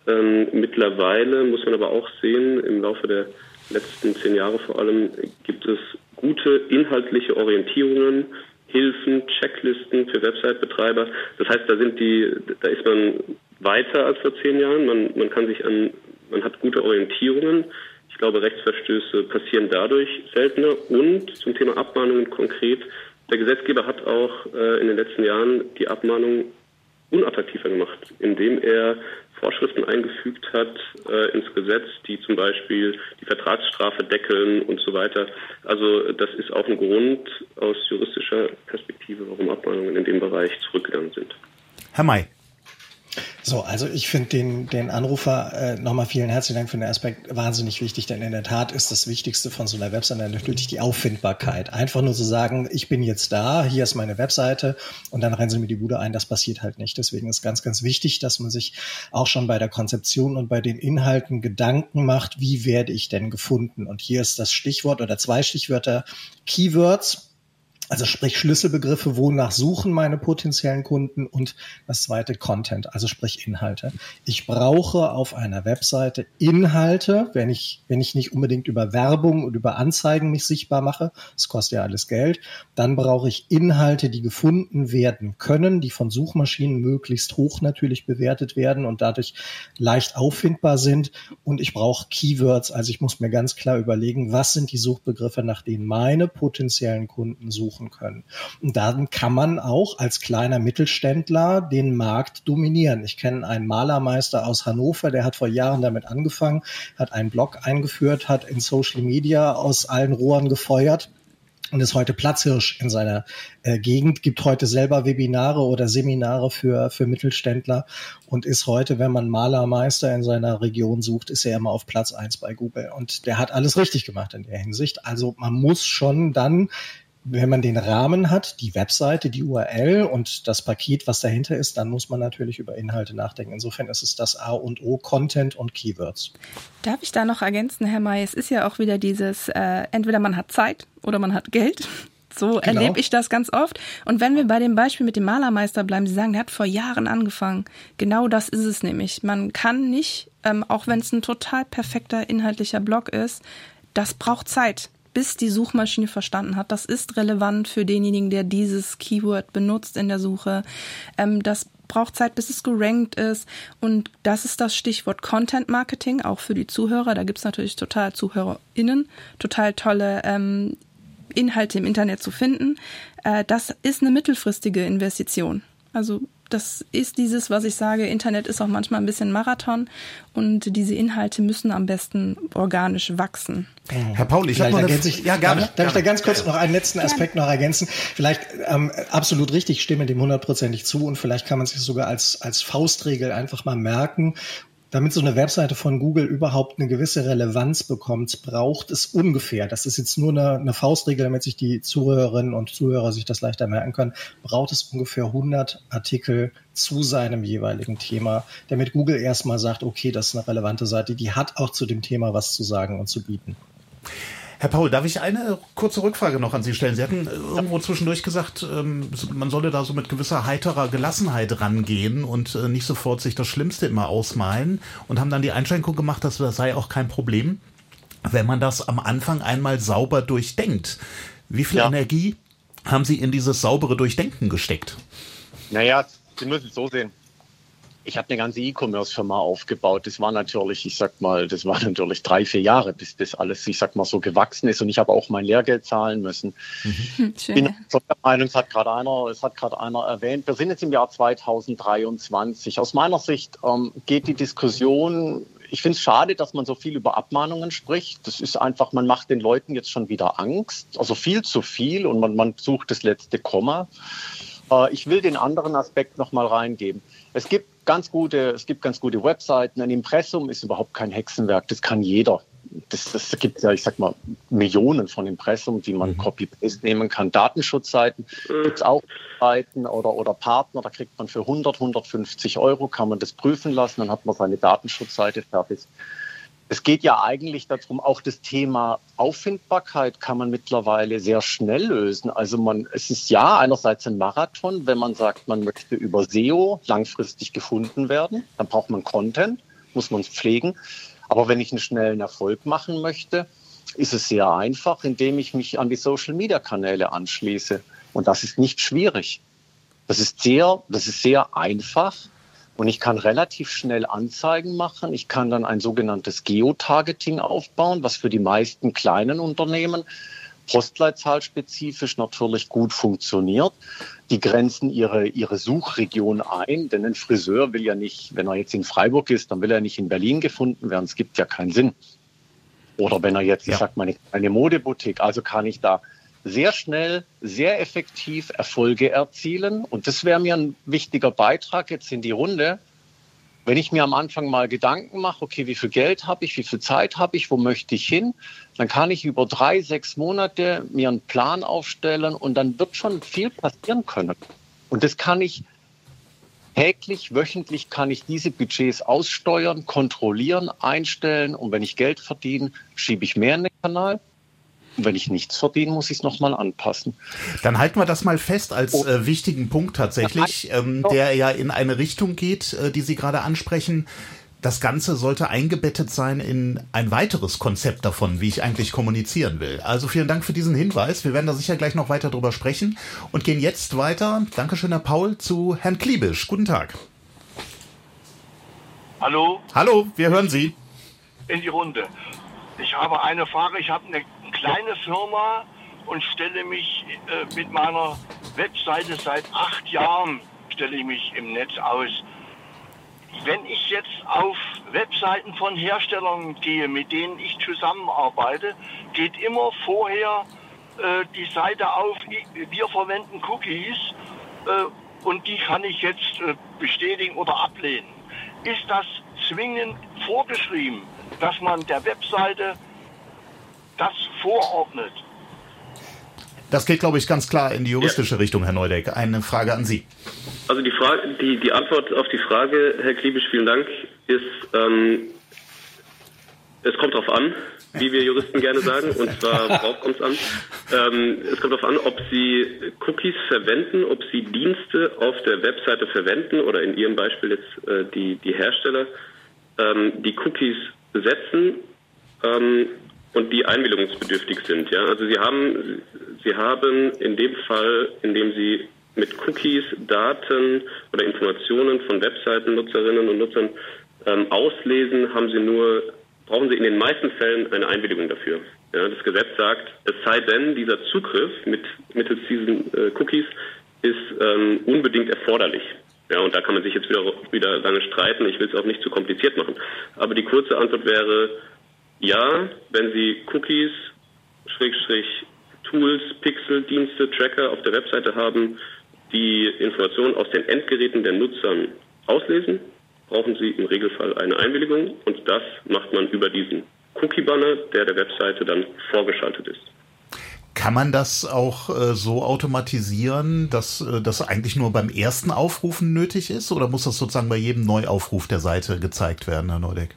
E: Ähm, mittlerweile muss man aber auch sehen, im Laufe der letzten zehn Jahre vor allem gibt es gute inhaltliche Orientierungen, Hilfen, Checklisten für Website-Betreiber. Das heißt, da sind die, da ist man weiter als vor zehn Jahren. Man, man kann sich an, man hat gute Orientierungen. Ich glaube, Rechtsverstöße passieren dadurch seltener. Und zum Thema Abmahnungen konkret, der Gesetzgeber hat auch äh, in den letzten Jahren die Abmahnung unattraktiver gemacht, indem er Vorschriften eingefügt hat äh, ins Gesetz, die zum Beispiel die Vertragsstrafe deckeln und so weiter. Also das ist auch ein Grund aus juristischer Perspektive, warum Abmahnungen in dem Bereich zurückgegangen sind.
B: Herr May.
D: So, also ich finde den, den Anrufer äh, nochmal vielen herzlichen Dank für den Aspekt wahnsinnig wichtig, denn in der Tat ist das Wichtigste von so einer Webseite natürlich die Auffindbarkeit. Einfach nur zu sagen, ich bin jetzt da, hier ist meine Webseite und dann rennen Sie mir die Bude ein, das passiert halt nicht. Deswegen ist ganz, ganz wichtig, dass man sich auch schon bei der Konzeption und bei den Inhalten Gedanken macht, wie werde ich denn gefunden? Und hier ist das Stichwort oder zwei Stichwörter Keywords also sprich Schlüsselbegriffe, wonach suchen meine potenziellen Kunden und das zweite Content, also sprich Inhalte. Ich brauche auf einer Webseite Inhalte, wenn ich, wenn ich nicht unbedingt über Werbung und über Anzeigen mich sichtbar mache, das kostet ja alles Geld, dann brauche ich Inhalte, die gefunden werden können, die von Suchmaschinen möglichst hoch natürlich bewertet werden und dadurch leicht auffindbar sind und ich brauche Keywords, also ich muss mir ganz klar überlegen, was sind die Suchbegriffe, nach denen meine potenziellen Kunden suchen suchen können. Und dann kann man auch als kleiner Mittelständler den Markt dominieren. Ich kenne einen Malermeister aus Hannover, der hat vor Jahren damit angefangen, hat einen Blog eingeführt, hat in Social Media aus allen Rohren gefeuert und ist heute Platzhirsch in seiner äh, Gegend, gibt heute selber Webinare oder Seminare für, für Mittelständler und ist heute, wenn man Malermeister in seiner Region sucht, ist er immer auf Platz eins bei Google. Und der hat alles richtig gemacht in der Hinsicht. Also man muss schon dann wenn man den Rahmen hat, die Webseite, die URL und das Paket, was dahinter ist, dann muss man natürlich über Inhalte nachdenken. Insofern ist es das A und O, Content und Keywords.
C: Darf ich da noch ergänzen, Herr May? Es ist ja auch wieder dieses, äh, entweder man hat Zeit oder man hat Geld. So genau. erlebe ich das ganz oft. Und wenn wir bei dem Beispiel mit dem Malermeister bleiben, Sie sagen, der hat vor Jahren angefangen. Genau das ist es nämlich. Man kann nicht, ähm, auch wenn es ein total perfekter inhaltlicher Blog ist, das braucht Zeit bis die Suchmaschine verstanden hat, das ist relevant für denjenigen, der dieses Keyword benutzt in der Suche. Ähm, das braucht Zeit, bis es gerankt ist. Und das ist das Stichwort Content Marketing, auch für die Zuhörer. Da gibt's natürlich total ZuhörerInnen, total tolle ähm, Inhalte im Internet zu finden. Äh, das ist eine mittelfristige Investition. Also das ist dieses, was ich sage, Internet ist auch manchmal ein bisschen Marathon und diese Inhalte müssen am besten organisch wachsen.
B: Herr Paul, ich habe noch eine ich,
D: ja, gerne, darf, darf ich da ganz kurz noch einen letzten Aspekt noch ergänzen? Vielleicht ähm, absolut richtig, ich stimme dem hundertprozentig zu und vielleicht kann man sich sogar als, als Faustregel einfach mal merken damit so eine Webseite von Google überhaupt eine gewisse Relevanz bekommt, braucht es ungefähr, das ist jetzt nur eine, eine Faustregel, damit sich die Zuhörerinnen und Zuhörer sich das leichter merken können, braucht es ungefähr 100 Artikel zu seinem jeweiligen Thema, damit Google erstmal sagt, okay, das ist eine relevante Seite, die hat auch zu dem Thema was zu sagen und zu bieten.
B: Herr Paul, darf ich eine kurze Rückfrage noch an Sie stellen? Sie hatten irgendwo zwischendurch gesagt, ähm, man solle da so mit gewisser heiterer Gelassenheit rangehen und äh, nicht sofort sich das Schlimmste immer ausmalen und haben dann die Einschränkung gemacht, dass das sei auch kein Problem, wenn man das am Anfang einmal sauber durchdenkt. Wie viel ja. Energie haben Sie in dieses saubere Durchdenken gesteckt?
H: Naja, Sie müssen es so sehen ich habe eine ganze E-Commerce-Firma aufgebaut. Das war natürlich, ich sag mal, das war natürlich drei, vier Jahre, bis das alles, ich sag mal, so gewachsen ist. Und ich habe auch mein Lehrgeld zahlen müssen. Mhm. Ich bin so der Meinung, es hat gerade einer, es hat gerade einer erwähnt. Wir sind jetzt im Jahr 2023. Aus meiner Sicht ähm, geht die Diskussion ich finde es schade, dass man so viel über Abmahnungen spricht. Das ist einfach, man macht den Leuten jetzt schon wieder Angst, also viel zu viel und man, man sucht das letzte Komma. Äh, ich will den anderen Aspekt noch mal reingeben. Es gibt ganz gute, es gibt ganz gute Webseiten. Ein Impressum ist überhaupt kein Hexenwerk. Das kann jeder. Das, das gibt ja, ich sag mal, Millionen von Impressum, die man mhm. copy-paste nehmen kann. Datenschutzseiten gibt es auch Seiten oder, oder Partner, da kriegt man für 100, 150 Euro, kann man das prüfen lassen, dann hat man seine Datenschutzseite fertig. Es geht ja eigentlich darum, auch das Thema Auffindbarkeit kann man mittlerweile sehr schnell lösen. Also man, es ist ja einerseits ein Marathon, wenn man sagt, man möchte über SEO langfristig gefunden werden, dann braucht man Content, muss man es pflegen. Aber wenn ich einen schnellen Erfolg machen möchte, ist es sehr einfach, indem ich mich an die Social-Media-Kanäle anschließe. Und das ist nicht schwierig. Das ist sehr, das ist sehr einfach und ich kann relativ schnell Anzeigen machen. Ich kann dann ein sogenanntes Geotargeting aufbauen, was für die meisten kleinen Unternehmen postleitzahlspezifisch natürlich gut funktioniert. Die grenzen ihre, ihre Suchregion ein, denn ein Friseur will ja nicht, wenn er jetzt in Freiburg ist, dann will er nicht in Berlin gefunden werden. Es gibt ja keinen Sinn. Oder wenn er jetzt, ja. ich sag mal, eine Modeboutique, also kann ich da sehr schnell, sehr effektiv Erfolge erzielen. Und das wäre mir ein wichtiger Beitrag jetzt in die Runde. Wenn ich mir am Anfang mal Gedanken mache, okay, wie viel Geld habe ich, wie viel Zeit habe ich, wo möchte ich hin, dann kann ich über drei, sechs Monate mir einen Plan aufstellen und dann wird schon viel passieren können. Und das kann ich täglich, wöchentlich kann ich diese Budgets aussteuern, kontrollieren, einstellen und wenn ich Geld verdiene, schiebe ich mehr in den Kanal wenn ich nichts verdiene, muss ich es nochmal anpassen.
B: Dann halten wir das mal fest als oh. äh, wichtigen Punkt tatsächlich, ähm, der ja in eine Richtung geht, äh, die Sie gerade ansprechen. Das Ganze sollte eingebettet sein in ein weiteres Konzept davon, wie ich eigentlich kommunizieren will. Also vielen Dank für diesen Hinweis. Wir werden da sicher gleich noch weiter drüber sprechen und gehen jetzt weiter. Dankeschön, Herr Paul, zu Herrn Kliebisch. Guten Tag.
I: Hallo.
B: Hallo, wir hören Sie.
I: In die Runde. Ich habe eine Frage. Ich habe eine kleine Firma und stelle mich äh, mit meiner Webseite seit acht Jahren stelle ich mich im Netz aus. Wenn ich jetzt auf Webseiten von Herstellern gehe, mit denen ich zusammenarbeite, geht immer vorher äh, die Seite auf, wir verwenden Cookies äh, und die kann ich jetzt äh, bestätigen oder ablehnen. Ist das zwingend vorgeschrieben, dass man der Webseite das vorordnet.
B: Das geht, glaube ich, ganz klar in die juristische ja. Richtung, Herr Neudeck. Eine Frage an Sie.
E: Also die, Frage, die, die Antwort auf die Frage, Herr Kliebisch, vielen Dank, ist, ähm, es kommt darauf an, wie wir Juristen gerne sagen, und zwar worauf kommt es an? Ähm, es kommt darauf an, ob Sie Cookies verwenden, ob Sie Dienste auf der Webseite verwenden oder in Ihrem Beispiel jetzt äh, die, die Hersteller, ähm, die Cookies setzen ähm, und die einwilligungsbedürftig sind. Ja? Also Sie haben, Sie haben in dem Fall, in dem Sie mit Cookies Daten oder Informationen von Webseitennutzerinnen und Nutzern ähm, auslesen, haben Sie nur, brauchen Sie in den meisten Fällen eine Einwilligung dafür. Ja, das Gesetz sagt, es sei denn, dieser Zugriff mit, mittels diesen äh, Cookies ist ähm, unbedingt erforderlich. Ja, und da kann man sich jetzt wieder, wieder lange streiten. Ich will es auch nicht zu kompliziert machen. Aber die kurze Antwort wäre, ja, wenn Sie Cookies, Schrägstrich Tools, Pixel, Dienste, Tracker auf der Webseite haben, die Informationen aus den Endgeräten der Nutzern auslesen, brauchen Sie im Regelfall eine Einwilligung und das macht man über diesen Cookie-Banner, der der Webseite dann vorgeschaltet ist.
B: Kann man das auch äh, so automatisieren, dass äh, das eigentlich nur beim ersten Aufrufen nötig ist oder muss das sozusagen bei jedem Neuaufruf der Seite gezeigt werden, Herr Neudeck?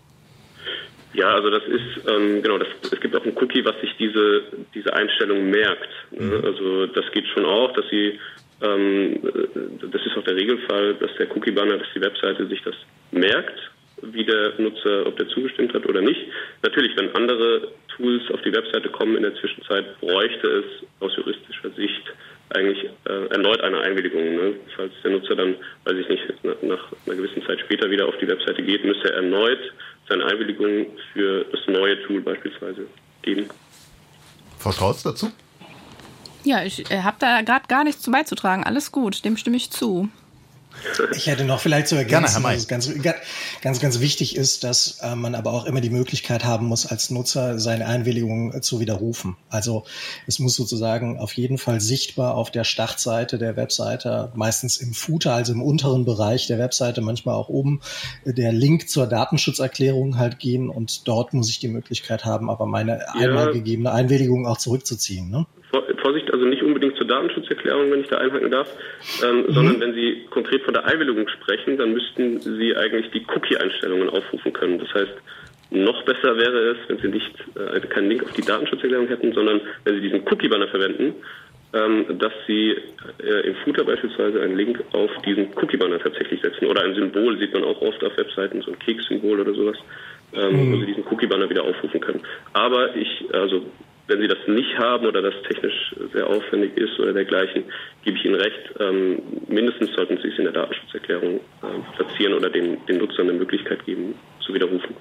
E: Ja, also das ist, ähm, genau, das, es gibt auch ein Cookie, was sich diese, diese Einstellung merkt. Ne? Mhm. Also das geht schon auch, dass sie, ähm, das ist auch der Regelfall, dass der Cookie-Banner, dass die Webseite sich das merkt, wie der Nutzer, ob der zugestimmt hat oder nicht. Natürlich, wenn andere Tools auf die Webseite kommen in der Zwischenzeit, bräuchte es aus juristischer Sicht eigentlich äh, erneut eine Einwilligung. Ne? Falls der Nutzer dann, weiß ich nicht, nach, nach einer gewissen Zeit später wieder auf die Webseite geht, müsste er erneut seine Einwilligung für das neue Tool beispielsweise geben.
B: Frau Strauß dazu?
C: Ja, ich äh, habe da gerade gar nichts zu beizutragen. Alles gut, dem stimme ich zu.
D: Ich hätte noch vielleicht zu ergänzen, Gerne, dass es ganz, ganz, ganz wichtig ist, dass äh, man aber auch immer die Möglichkeit haben muss, als Nutzer seine Einwilligung äh, zu widerrufen. Also es muss sozusagen auf jeden Fall sichtbar auf der Startseite der Webseite, meistens im Footer, also im unteren Bereich der Webseite, manchmal auch oben, äh, der Link zur Datenschutzerklärung halt gehen und dort muss ich die Möglichkeit haben, aber meine ja. einmal gegebene Einwilligung auch zurückzuziehen. Ne?
E: Vorsicht, also nicht unbedingt zur Datenschutzerklärung, wenn ich da einhaken darf, ähm, mhm. sondern wenn Sie konkret von der Einwilligung sprechen, dann müssten Sie eigentlich die Cookie-Einstellungen aufrufen können. Das heißt, noch besser wäre es, wenn Sie nicht äh, keinen Link auf die Datenschutzerklärung hätten, sondern wenn Sie diesen Cookie-Banner verwenden, ähm, dass Sie äh, im Footer beispielsweise einen Link auf diesen Cookie-Banner tatsächlich setzen. Oder ein Symbol sieht man auch oft auf Webseiten, so ein Keks-Symbol oder sowas, ähm, mhm. wo Sie diesen Cookie-Banner wieder aufrufen können. Aber ich, also wenn Sie das nicht haben oder das technisch sehr aufwendig ist oder dergleichen, gebe ich Ihnen recht. Ähm, mindestens sollten Sie es in der Datenschutzerklärung äh, platzieren oder den, den Nutzern eine Möglichkeit geben, zu widerrufen.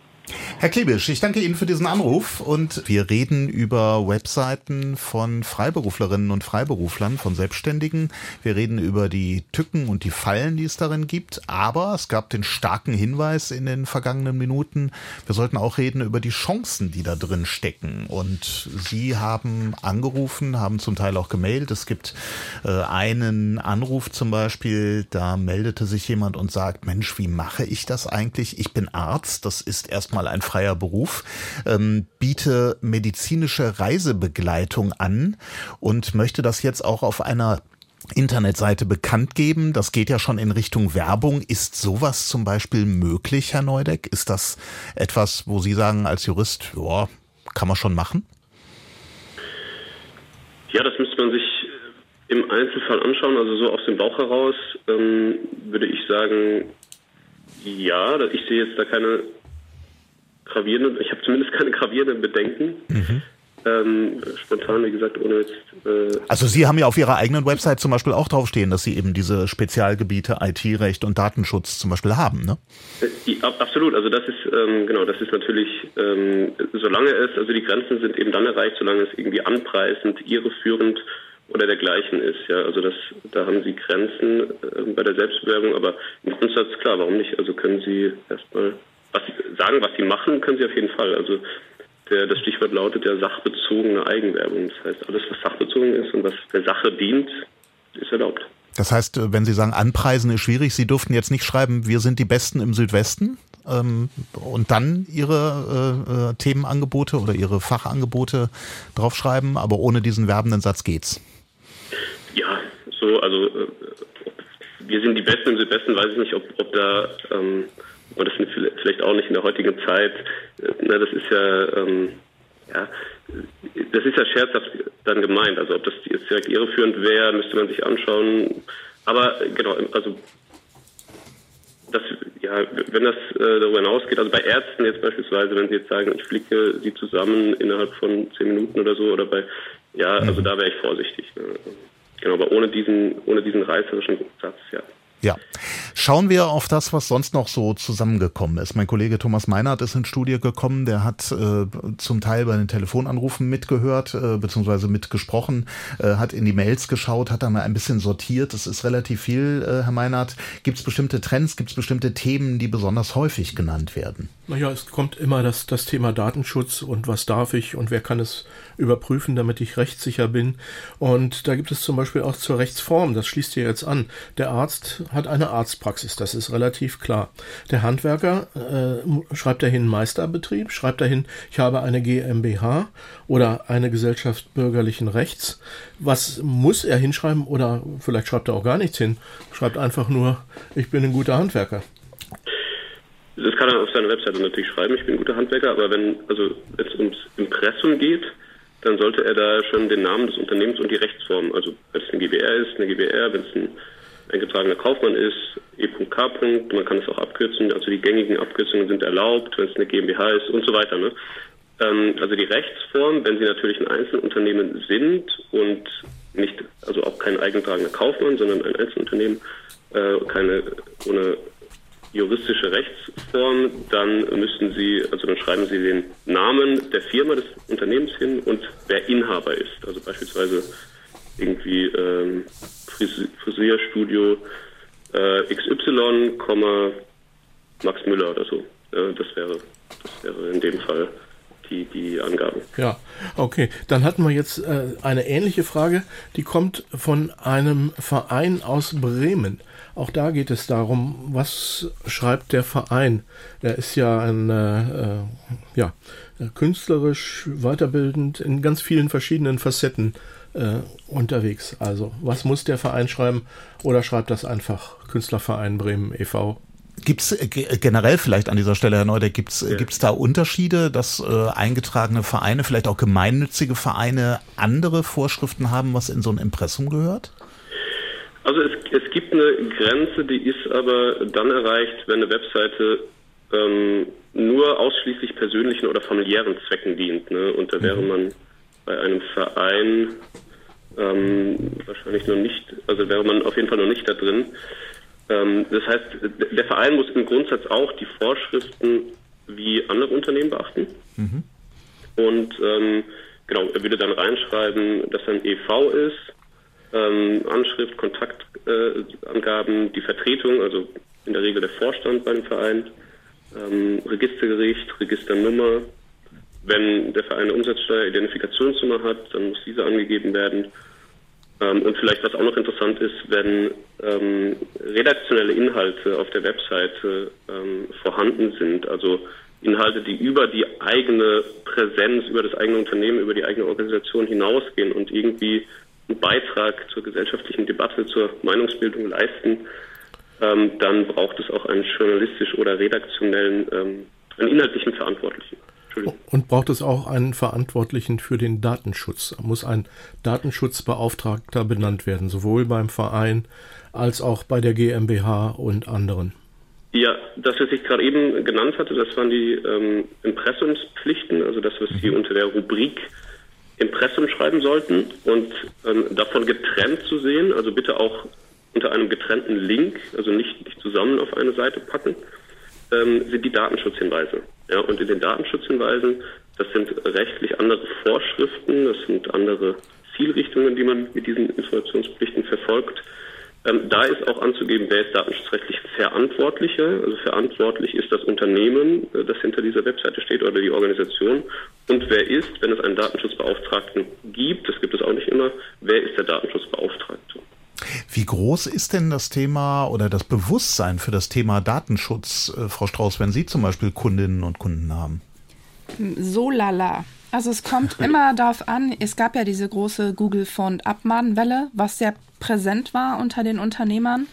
B: Herr Klebisch, ich danke Ihnen für diesen Anruf und wir reden über Webseiten von Freiberuflerinnen und Freiberuflern, von Selbstständigen. Wir reden über die Tücken und die Fallen, die es darin gibt, aber es gab den starken Hinweis in den vergangenen Minuten, wir sollten auch reden über die Chancen, die da drin stecken. Und Sie haben angerufen, haben zum Teil auch gemailt. Es gibt äh, einen Anruf zum Beispiel, da meldete sich jemand und sagt, Mensch, wie mache ich das eigentlich? Ich bin Arzt, das ist erstmal mal ein freier Beruf, ähm, biete medizinische Reisebegleitung an und möchte das jetzt auch auf einer Internetseite bekannt geben. Das geht ja schon in Richtung Werbung. Ist sowas zum Beispiel möglich, Herr Neudeck? Ist das etwas, wo Sie sagen als Jurist, ja, kann man schon machen?
E: Ja, das müsste man sich im Einzelfall anschauen. Also so aus dem Bauch heraus ähm, würde ich sagen, ja, ich sehe jetzt da keine gravierende, ich habe zumindest keine gravierenden Bedenken. Mhm. Ähm, spontan, wie gesagt, ohne jetzt.
B: Äh also Sie haben ja auf Ihrer eigenen Website zum Beispiel auch draufstehen, dass Sie eben diese Spezialgebiete IT-Recht und Datenschutz zum Beispiel haben, ne?
E: Äh, absolut. Also das ist ähm, genau, das ist natürlich, ähm, solange es, also die Grenzen sind eben dann erreicht, solange es irgendwie anpreisend, irreführend oder dergleichen ist. Ja, also das, da haben Sie Grenzen äh, bei der Selbstbewerbung, aber im Grundsatz klar, warum nicht? Also können Sie erstmal was sie sagen, was sie machen, können sie auf jeden Fall. Also der, das Stichwort lautet ja sachbezogene Eigenwerbung. Das heißt, alles, was sachbezogen ist und was der Sache dient, ist erlaubt.
B: Das heißt, äh, wenn Sie sagen, anpreisen ist schwierig, Sie durften jetzt nicht schreiben, wir sind die Besten im Südwesten ähm, und dann Ihre äh, äh Themenangebote oder Ihre Fachangebote draufschreiben, aber ohne diesen werbenden Satz geht's.
E: Ja, so, also äh, wir sind die Besten im Südwesten, weiß ich nicht, ob, ob da ähm, aber das ist vielleicht auch nicht in der heutigen Zeit. Na, das ist ja, ähm, ja, das ist ja scherzhaft dann gemeint. Also ob das jetzt direkt irreführend wäre, müsste man sich anschauen. Aber genau, also das, ja, wenn das äh, darüber hinausgeht, also bei Ärzten jetzt beispielsweise, wenn sie jetzt sagen, ich flicke sie zusammen innerhalb von zehn Minuten oder so, oder bei, ja, also mhm. da wäre ich vorsichtig. Ne? Genau, aber ohne diesen, ohne diesen reißerischen Satz, ja.
B: Ja. Schauen wir auf das, was sonst noch so zusammengekommen ist. Mein Kollege Thomas Meinert ist ins Studio gekommen. Der hat äh, zum Teil bei den Telefonanrufen mitgehört, äh, beziehungsweise mitgesprochen, äh, hat in die Mails geschaut, hat da mal ein bisschen sortiert. Das ist relativ viel, äh, Herr Meinert. Gibt es bestimmte Trends, gibt es bestimmte Themen, die besonders häufig genannt werden?
J: Naja, es kommt immer das, das Thema Datenschutz und was darf ich und wer kann es überprüfen, damit ich rechtssicher bin. Und da gibt es zum Beispiel auch zur Rechtsform, das schließt hier jetzt an. Der Arzt hat eine Arztpraxis, das ist relativ klar. Der Handwerker äh, schreibt dahin Meisterbetrieb, schreibt dahin, ich habe eine GmbH oder eine Gesellschaft bürgerlichen Rechts. Was muss er hinschreiben oder vielleicht schreibt er auch gar nichts hin, schreibt einfach nur, ich bin ein guter Handwerker.
E: Das kann er auf seiner Webseite natürlich schreiben, ich bin ein guter Handwerker, aber wenn also es ums Impressum geht, dann sollte er da schon den Namen des Unternehmens und die Rechtsform, also wenn es eine GBR ist, eine GBR, wenn es ein eingetragener Kaufmann ist, E.K. Man kann es auch abkürzen, also die gängigen Abkürzungen sind erlaubt, wenn es eine GmbH ist und so weiter. Ne? Ähm, also die Rechtsform, wenn Sie natürlich ein Einzelunternehmen sind und nicht, also auch kein eingetragener Kaufmann, sondern ein Einzelunternehmen, äh, keine ohne juristische Rechtsform, dann müssten Sie, also dann schreiben Sie den Namen der Firma des Unternehmens hin und wer Inhaber ist. Also beispielsweise irgendwie ähm, Frisierstudio äh, XY, Max Müller oder so. Ja, das wäre, das wäre in dem Fall die, die Angaben.
J: Ja, okay. Dann hatten wir jetzt äh, eine ähnliche Frage, die kommt von einem Verein aus Bremen. Auch da geht es darum, was schreibt der Verein? Er ist ja ein, äh, äh ja, künstlerisch, weiterbildend, in ganz vielen verschiedenen Facetten äh, unterwegs. Also, was muss der Verein schreiben oder schreibt das einfach Künstlerverein Bremen e.V.?
B: Gibt es äh, generell vielleicht an dieser Stelle, Herr Neudeck, gibt es ja. da Unterschiede, dass äh, eingetragene Vereine, vielleicht auch gemeinnützige Vereine, andere Vorschriften haben, was in so ein Impressum gehört?
E: Also es, es gibt eine Grenze, die ist aber dann erreicht, wenn eine Webseite ähm, nur ausschließlich persönlichen oder familiären Zwecken dient. Ne? Und da wäre mhm. man bei einem Verein ähm, wahrscheinlich noch nicht, also wäre man auf jeden Fall noch nicht da drin. Ähm, das heißt, der Verein muss im Grundsatz auch die Vorschriften wie andere Unternehmen beachten. Mhm. Und ähm, genau, er würde dann reinschreiben, dass er ein EV ist, ähm, Anschrift, Kontaktangaben, äh, die Vertretung, also in der Regel der Vorstand beim Verein, ähm, Registergericht, Registernummer. Wenn der Verein eine Umsatzsteueridentifikationsnummer hat, dann muss diese angegeben werden. Ähm, und vielleicht, was auch noch interessant ist, wenn ähm, redaktionelle Inhalte auf der Webseite ähm, vorhanden sind, also Inhalte, die über die eigene Präsenz, über das eigene Unternehmen, über die eigene Organisation hinausgehen und irgendwie einen Beitrag zur gesellschaftlichen Debatte, zur Meinungsbildung leisten, ähm, dann braucht es auch einen journalistisch oder redaktionellen, ähm, einen inhaltlichen Verantwortlichen.
J: Und braucht es auch einen Verantwortlichen für den Datenschutz? Muss ein Datenschutzbeauftragter benannt werden, sowohl beim Verein als auch bei der GmbH und anderen?
E: Ja, das, was ich gerade eben genannt hatte, das waren die ähm, Impressumspflichten, also das, was Sie mhm. unter der Rubrik Impressum schreiben sollten und ähm, davon getrennt zu sehen, also bitte auch unter einem getrennten Link, also nicht, nicht zusammen auf eine Seite packen, ähm, sind die Datenschutzhinweise. Ja, und in den Datenschutzhinweisen, das sind rechtlich andere Vorschriften, das sind andere Zielrichtungen, die man mit diesen Informationspflichten verfolgt. Ähm, da ist auch anzugeben, wer ist datenschutzrechtlich verantwortlicher. Also verantwortlich ist das Unternehmen, äh, das hinter dieser Webseite steht oder die Organisation. Und wer ist, wenn es einen Datenschutzbeauftragten gibt, das gibt es auch nicht immer, wer ist der Datenschutzbeauftragte?
B: Wie groß ist denn das Thema oder das Bewusstsein für das Thema Datenschutz, äh, Frau Strauß, wenn Sie zum Beispiel Kundinnen und Kunden haben?
C: So lala. Also es kommt immer darauf an, es gab ja diese große Google-Font-Abmahnwelle, was sehr präsent war unter den Unternehmern.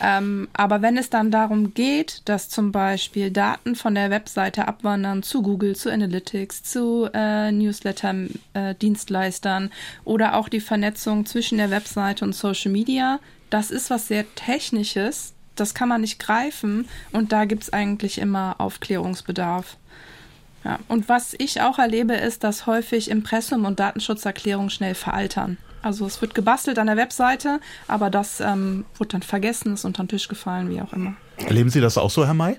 C: Ähm, aber wenn es dann darum geht, dass zum Beispiel Daten von der Webseite abwandern zu Google, zu Analytics, zu äh, Newsletter-Dienstleistern äh, oder auch die Vernetzung zwischen der Webseite und Social Media, das ist was sehr Technisches. Das kann man nicht greifen und da gibt es eigentlich immer Aufklärungsbedarf. Ja. Und was ich auch erlebe, ist, dass häufig Impressum und Datenschutzerklärung schnell veraltern. Also es wird gebastelt an der Webseite, aber das ähm, wird dann vergessen, ist unter den Tisch gefallen, wie auch immer.
B: Erleben Sie das auch so, Herr May?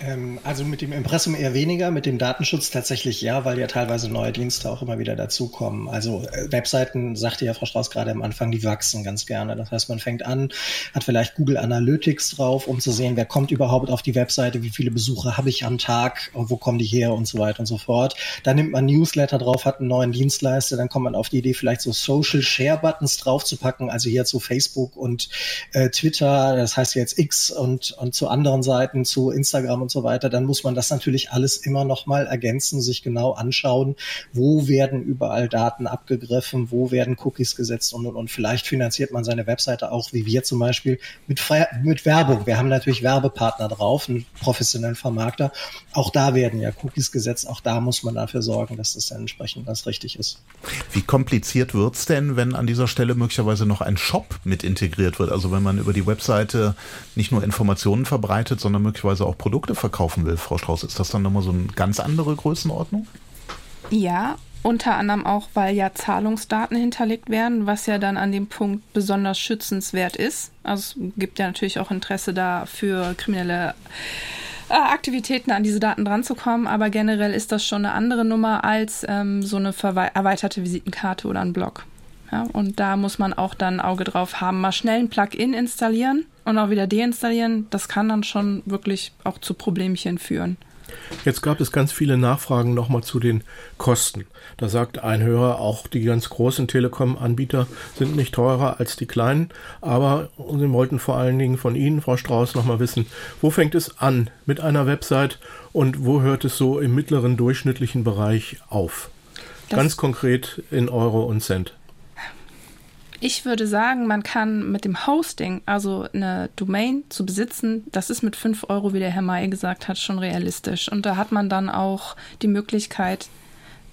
D: Ähm, also mit dem Impressum eher weniger, mit dem Datenschutz tatsächlich ja, weil ja teilweise neue Dienste auch immer wieder dazukommen. Also äh, Webseiten, sagte ja Frau Strauß gerade am Anfang, die wachsen ganz gerne. Das heißt, man fängt an, hat vielleicht Google Analytics drauf, um zu sehen, wer kommt überhaupt auf die Webseite, wie viele Besucher habe ich am Tag, wo kommen die her und so weiter und so fort. Dann nimmt man Newsletter drauf, hat einen neuen Dienstleister, dann kommt man auf die Idee, vielleicht so Social Share Buttons draufzupacken, also hier zu Facebook und äh, Twitter, das heißt jetzt X und, und zu anderen Seiten, zu Instagram und so weiter, dann muss man das natürlich alles immer noch mal ergänzen, sich genau anschauen, wo werden überall Daten abgegriffen, wo werden Cookies gesetzt und, und, und vielleicht finanziert man seine Webseite auch, wie wir zum Beispiel, mit, mit Werbung. Wir haben natürlich Werbepartner drauf, einen professionellen Vermarkter. Auch da werden ja Cookies gesetzt, auch da muss man dafür sorgen, dass das dann entsprechend das richtig ist.
B: Wie kompliziert wird es denn, wenn an dieser Stelle möglicherweise noch ein Shop mit integriert wird? Also wenn man über die Webseite nicht nur Informationen verbreitet, sondern möglicherweise auch Produkte verkaufen will, Frau Strauß, ist das dann nochmal so eine ganz andere Größenordnung?
C: Ja, unter anderem auch, weil ja Zahlungsdaten hinterlegt werden, was ja dann an dem Punkt besonders schützenswert ist. Also es gibt ja natürlich auch Interesse da für kriminelle äh, Aktivitäten an diese Daten dranzukommen, aber generell ist das schon eine andere Nummer als ähm, so eine erweiterte Visitenkarte oder ein Blog. Ja, und da muss man auch dann ein Auge drauf haben. Mal schnell ein Plugin installieren und auch wieder deinstallieren. Das kann dann schon wirklich auch zu Problemchen führen.
J: Jetzt gab es ganz viele Nachfragen nochmal zu den Kosten. Da sagt ein Hörer, auch die ganz großen Telekom-Anbieter sind nicht teurer als die kleinen, aber wir wollten vor allen Dingen von Ihnen, Frau Strauß, nochmal wissen, wo fängt es an mit einer Website und wo hört es so im mittleren durchschnittlichen Bereich auf? Das ganz konkret in Euro und Cent.
C: Ich würde sagen, man kann mit dem Hosting, also eine Domain zu besitzen, das ist mit 5 Euro, wie der Herr May gesagt hat, schon realistisch. Und da hat man dann auch die Möglichkeit,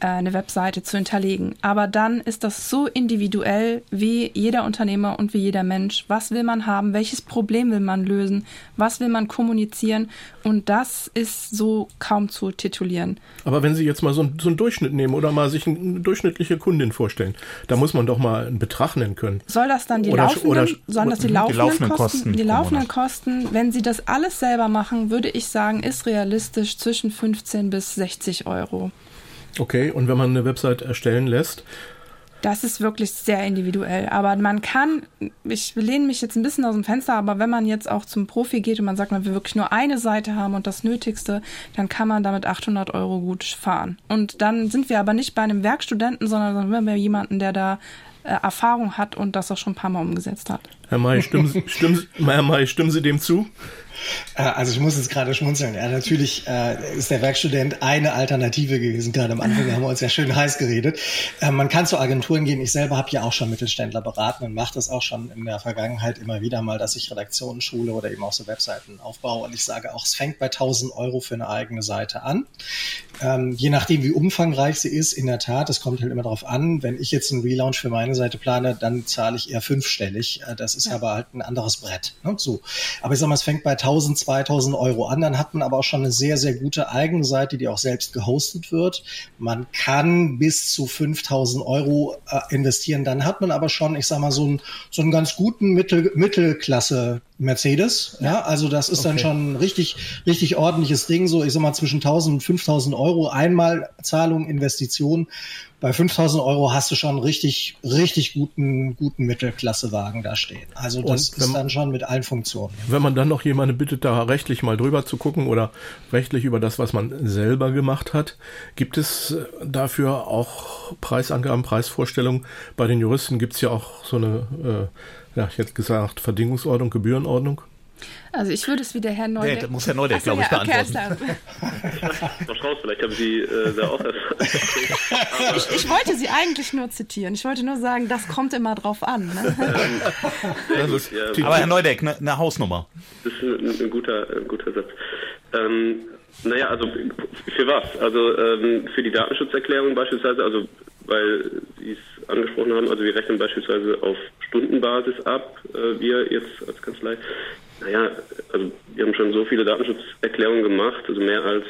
C: eine Webseite zu hinterlegen. Aber dann ist das so individuell wie jeder Unternehmer und wie jeder Mensch. Was will man haben? Welches Problem will man lösen? Was will man kommunizieren? Und das ist so kaum zu titulieren.
J: Aber wenn Sie jetzt mal so, so einen Durchschnitt nehmen oder mal sich eine durchschnittliche Kundin vorstellen, da muss man doch mal einen Betrag nennen können.
C: Soll das dann die oder, laufenden, oder, sollen das die laufenden, die laufenden Kosten, Kosten? Die laufenden Kosten, wenn Sie das alles selber machen, würde ich sagen, ist realistisch zwischen 15 bis 60 Euro.
J: Okay, und wenn man eine Website erstellen lässt?
C: Das ist wirklich sehr individuell. Aber man kann, ich lehne mich jetzt ein bisschen aus dem Fenster, aber wenn man jetzt auch zum Profi geht und man sagt, man will wirklich nur eine Seite haben und das Nötigste, dann kann man damit 800 Euro gut fahren. Und dann sind wir aber nicht bei einem Werkstudenten, sondern sind wir jemanden, der da äh, Erfahrung hat und das auch schon ein paar Mal umgesetzt hat.
J: Herr May, stimmen, stimmen, Herr May, stimmen Sie dem zu?
D: Äh, also ich muss jetzt gerade schmunzeln. Ja, natürlich äh, ist der Werkstudent eine Alternative gewesen. Gerade am Anfang haben wir uns ja schön heiß geredet. Äh, man kann zu Agenturen gehen. Ich selber habe ja auch schon Mittelständler beraten und mache das auch schon in der Vergangenheit immer wieder mal, dass ich Redaktionen schule oder eben auch so Webseiten aufbaue. Und ich sage auch, es fängt bei 1000 Euro für eine eigene Seite an. Ähm, je nachdem, wie umfangreich sie ist, in der Tat, es kommt halt immer darauf an. Wenn ich jetzt einen Relaunch für meine Seite plane, dann zahle ich eher fünfstellig. Äh, das ist ja. aber halt ein anderes Brett. Ne? So. Aber ich sage mal, es fängt bei 1000 1000, 2000 Euro an. Dann hat man aber auch schon eine sehr, sehr gute eigene Seite, die auch selbst gehostet wird. Man kann bis zu 5000 Euro äh, investieren. Dann hat man aber schon, ich sag mal, so einen, so einen ganz guten Mittel, Mittelklasse Mercedes. Ja, also das ist okay. dann schon ein richtig, richtig ordentliches Ding. So, ich sag mal, zwischen 1000 und 5000 Euro einmal Zahlung, Investition bei 5000 Euro hast du schon richtig, richtig guten, guten Mittelklassewagen da stehen. Also das wenn, ist dann schon mit allen Funktionen.
J: Wenn man dann noch jemanden bittet, da rechtlich mal drüber zu gucken oder rechtlich über das, was man selber gemacht hat, gibt es dafür auch Preisangaben, Preisvorstellungen? Bei den Juristen gibt es ja auch so eine, äh, ja, ich hätte gesagt, Verdingungsordnung, Gebührenordnung.
C: Also ich würde es wie der Herr Neudeck...
B: Nee, das muss Herr Neudeck, glaube ich, ja, beantworten.
E: Frau Strauß, vielleicht haben Sie äh, da auch...
C: ich, ich, wollte Sie eigentlich nur zitieren. Ich wollte nur sagen, das kommt immer drauf an. Ne?
B: Ähm, ist, ja, aber Herr Neudeck, eine ne Hausnummer.
E: Das ist ein, ein, guter, ein guter Satz. Ähm, naja, also für was? Also ähm, für die Datenschutzerklärung beispielsweise, also weil Sie es angesprochen haben, also wir rechnen beispielsweise auf Stundenbasis ab, äh, wir jetzt als Kanzlei. Naja, also wir haben schon so viele Datenschutzerklärungen gemacht, also mehr als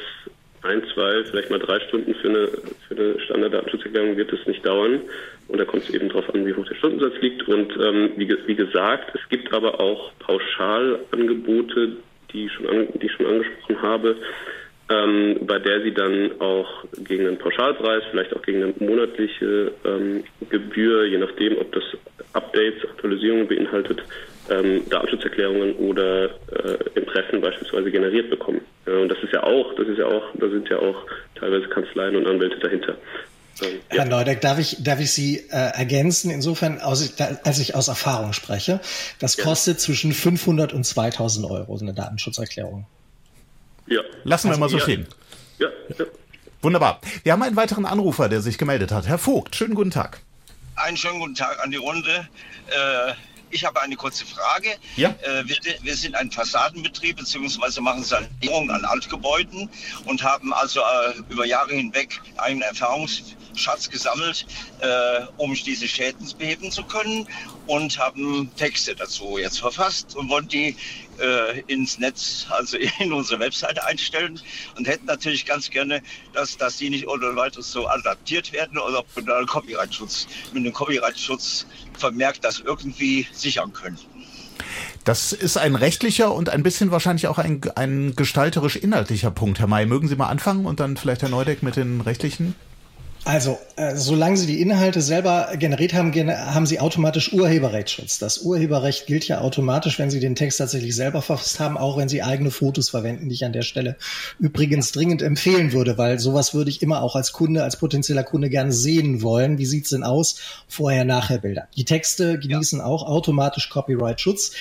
E: ein, zwei, vielleicht mal drei Stunden für eine, für eine Standarddatenschutzerklärung wird es nicht dauern. Und da kommt es eben darauf an, wie hoch der Stundensatz liegt. Und ähm, wie, wie, gesagt, es gibt aber auch Pauschalangebote, die, schon an, die ich schon angesprochen habe, ähm, bei der sie dann auch gegen einen Pauschalpreis, vielleicht auch gegen eine monatliche ähm, Gebühr, je nachdem, ob das Updates, Aktualisierungen beinhaltet, ähm, Datenschutzerklärungen oder äh, Impressen beispielsweise generiert bekommen. Ja, und das ist ja auch, das ist ja auch, da sind ja auch teilweise Kanzleien und Anwälte dahinter.
D: Ähm, Herr Neudeck, darf ich, darf ich Sie äh, ergänzen? Insofern, aus, als ich aus Erfahrung spreche, das kostet ja. zwischen 500 und 2000 Euro, so eine Datenschutzerklärung.
B: Ja. Lassen wir also, mal so ja. stehen. Ja, ja. Wunderbar. Wir haben einen weiteren Anrufer, der sich gemeldet hat. Herr Vogt, schönen guten Tag.
K: Einen schönen guten Tag an die Runde. Äh, ich habe eine kurze Frage. Ja. Äh, wir, wir, sind ein Fassadenbetrieb beziehungsweise machen Sanierung an Altgebäuden und haben also äh, über Jahre hinweg einen Erfahrungsschatz gesammelt, äh, um diese Schäden beheben zu können und haben Texte dazu jetzt verfasst und wollen die äh, ins Netz, also in unsere Webseite einstellen und hätten natürlich ganz gerne, dass, dass die nicht ohne weiteres so adaptiert werden oder mit einem Copyright-Schutz, mit einem Copyright-Schutz vermerkt das irgendwie sichern können.
B: Das ist ein rechtlicher und ein bisschen wahrscheinlich auch ein, ein gestalterisch-inhaltlicher Punkt. Herr May, mögen Sie mal anfangen und dann vielleicht Herr Neudeck mit den rechtlichen?
D: Also, äh, solange Sie die Inhalte selber generiert haben, haben Sie automatisch Urheberrechtsschutz. Das Urheberrecht gilt ja automatisch, wenn Sie den Text tatsächlich selber verfasst haben, auch wenn Sie eigene Fotos verwenden, die ich an der Stelle übrigens dringend empfehlen würde, weil sowas würde ich immer auch als Kunde, als potenzieller Kunde gerne sehen wollen. Wie sieht's denn aus? Vorher, nachher Bilder. Die Texte genießen ja. auch automatisch Copyright-Schutz.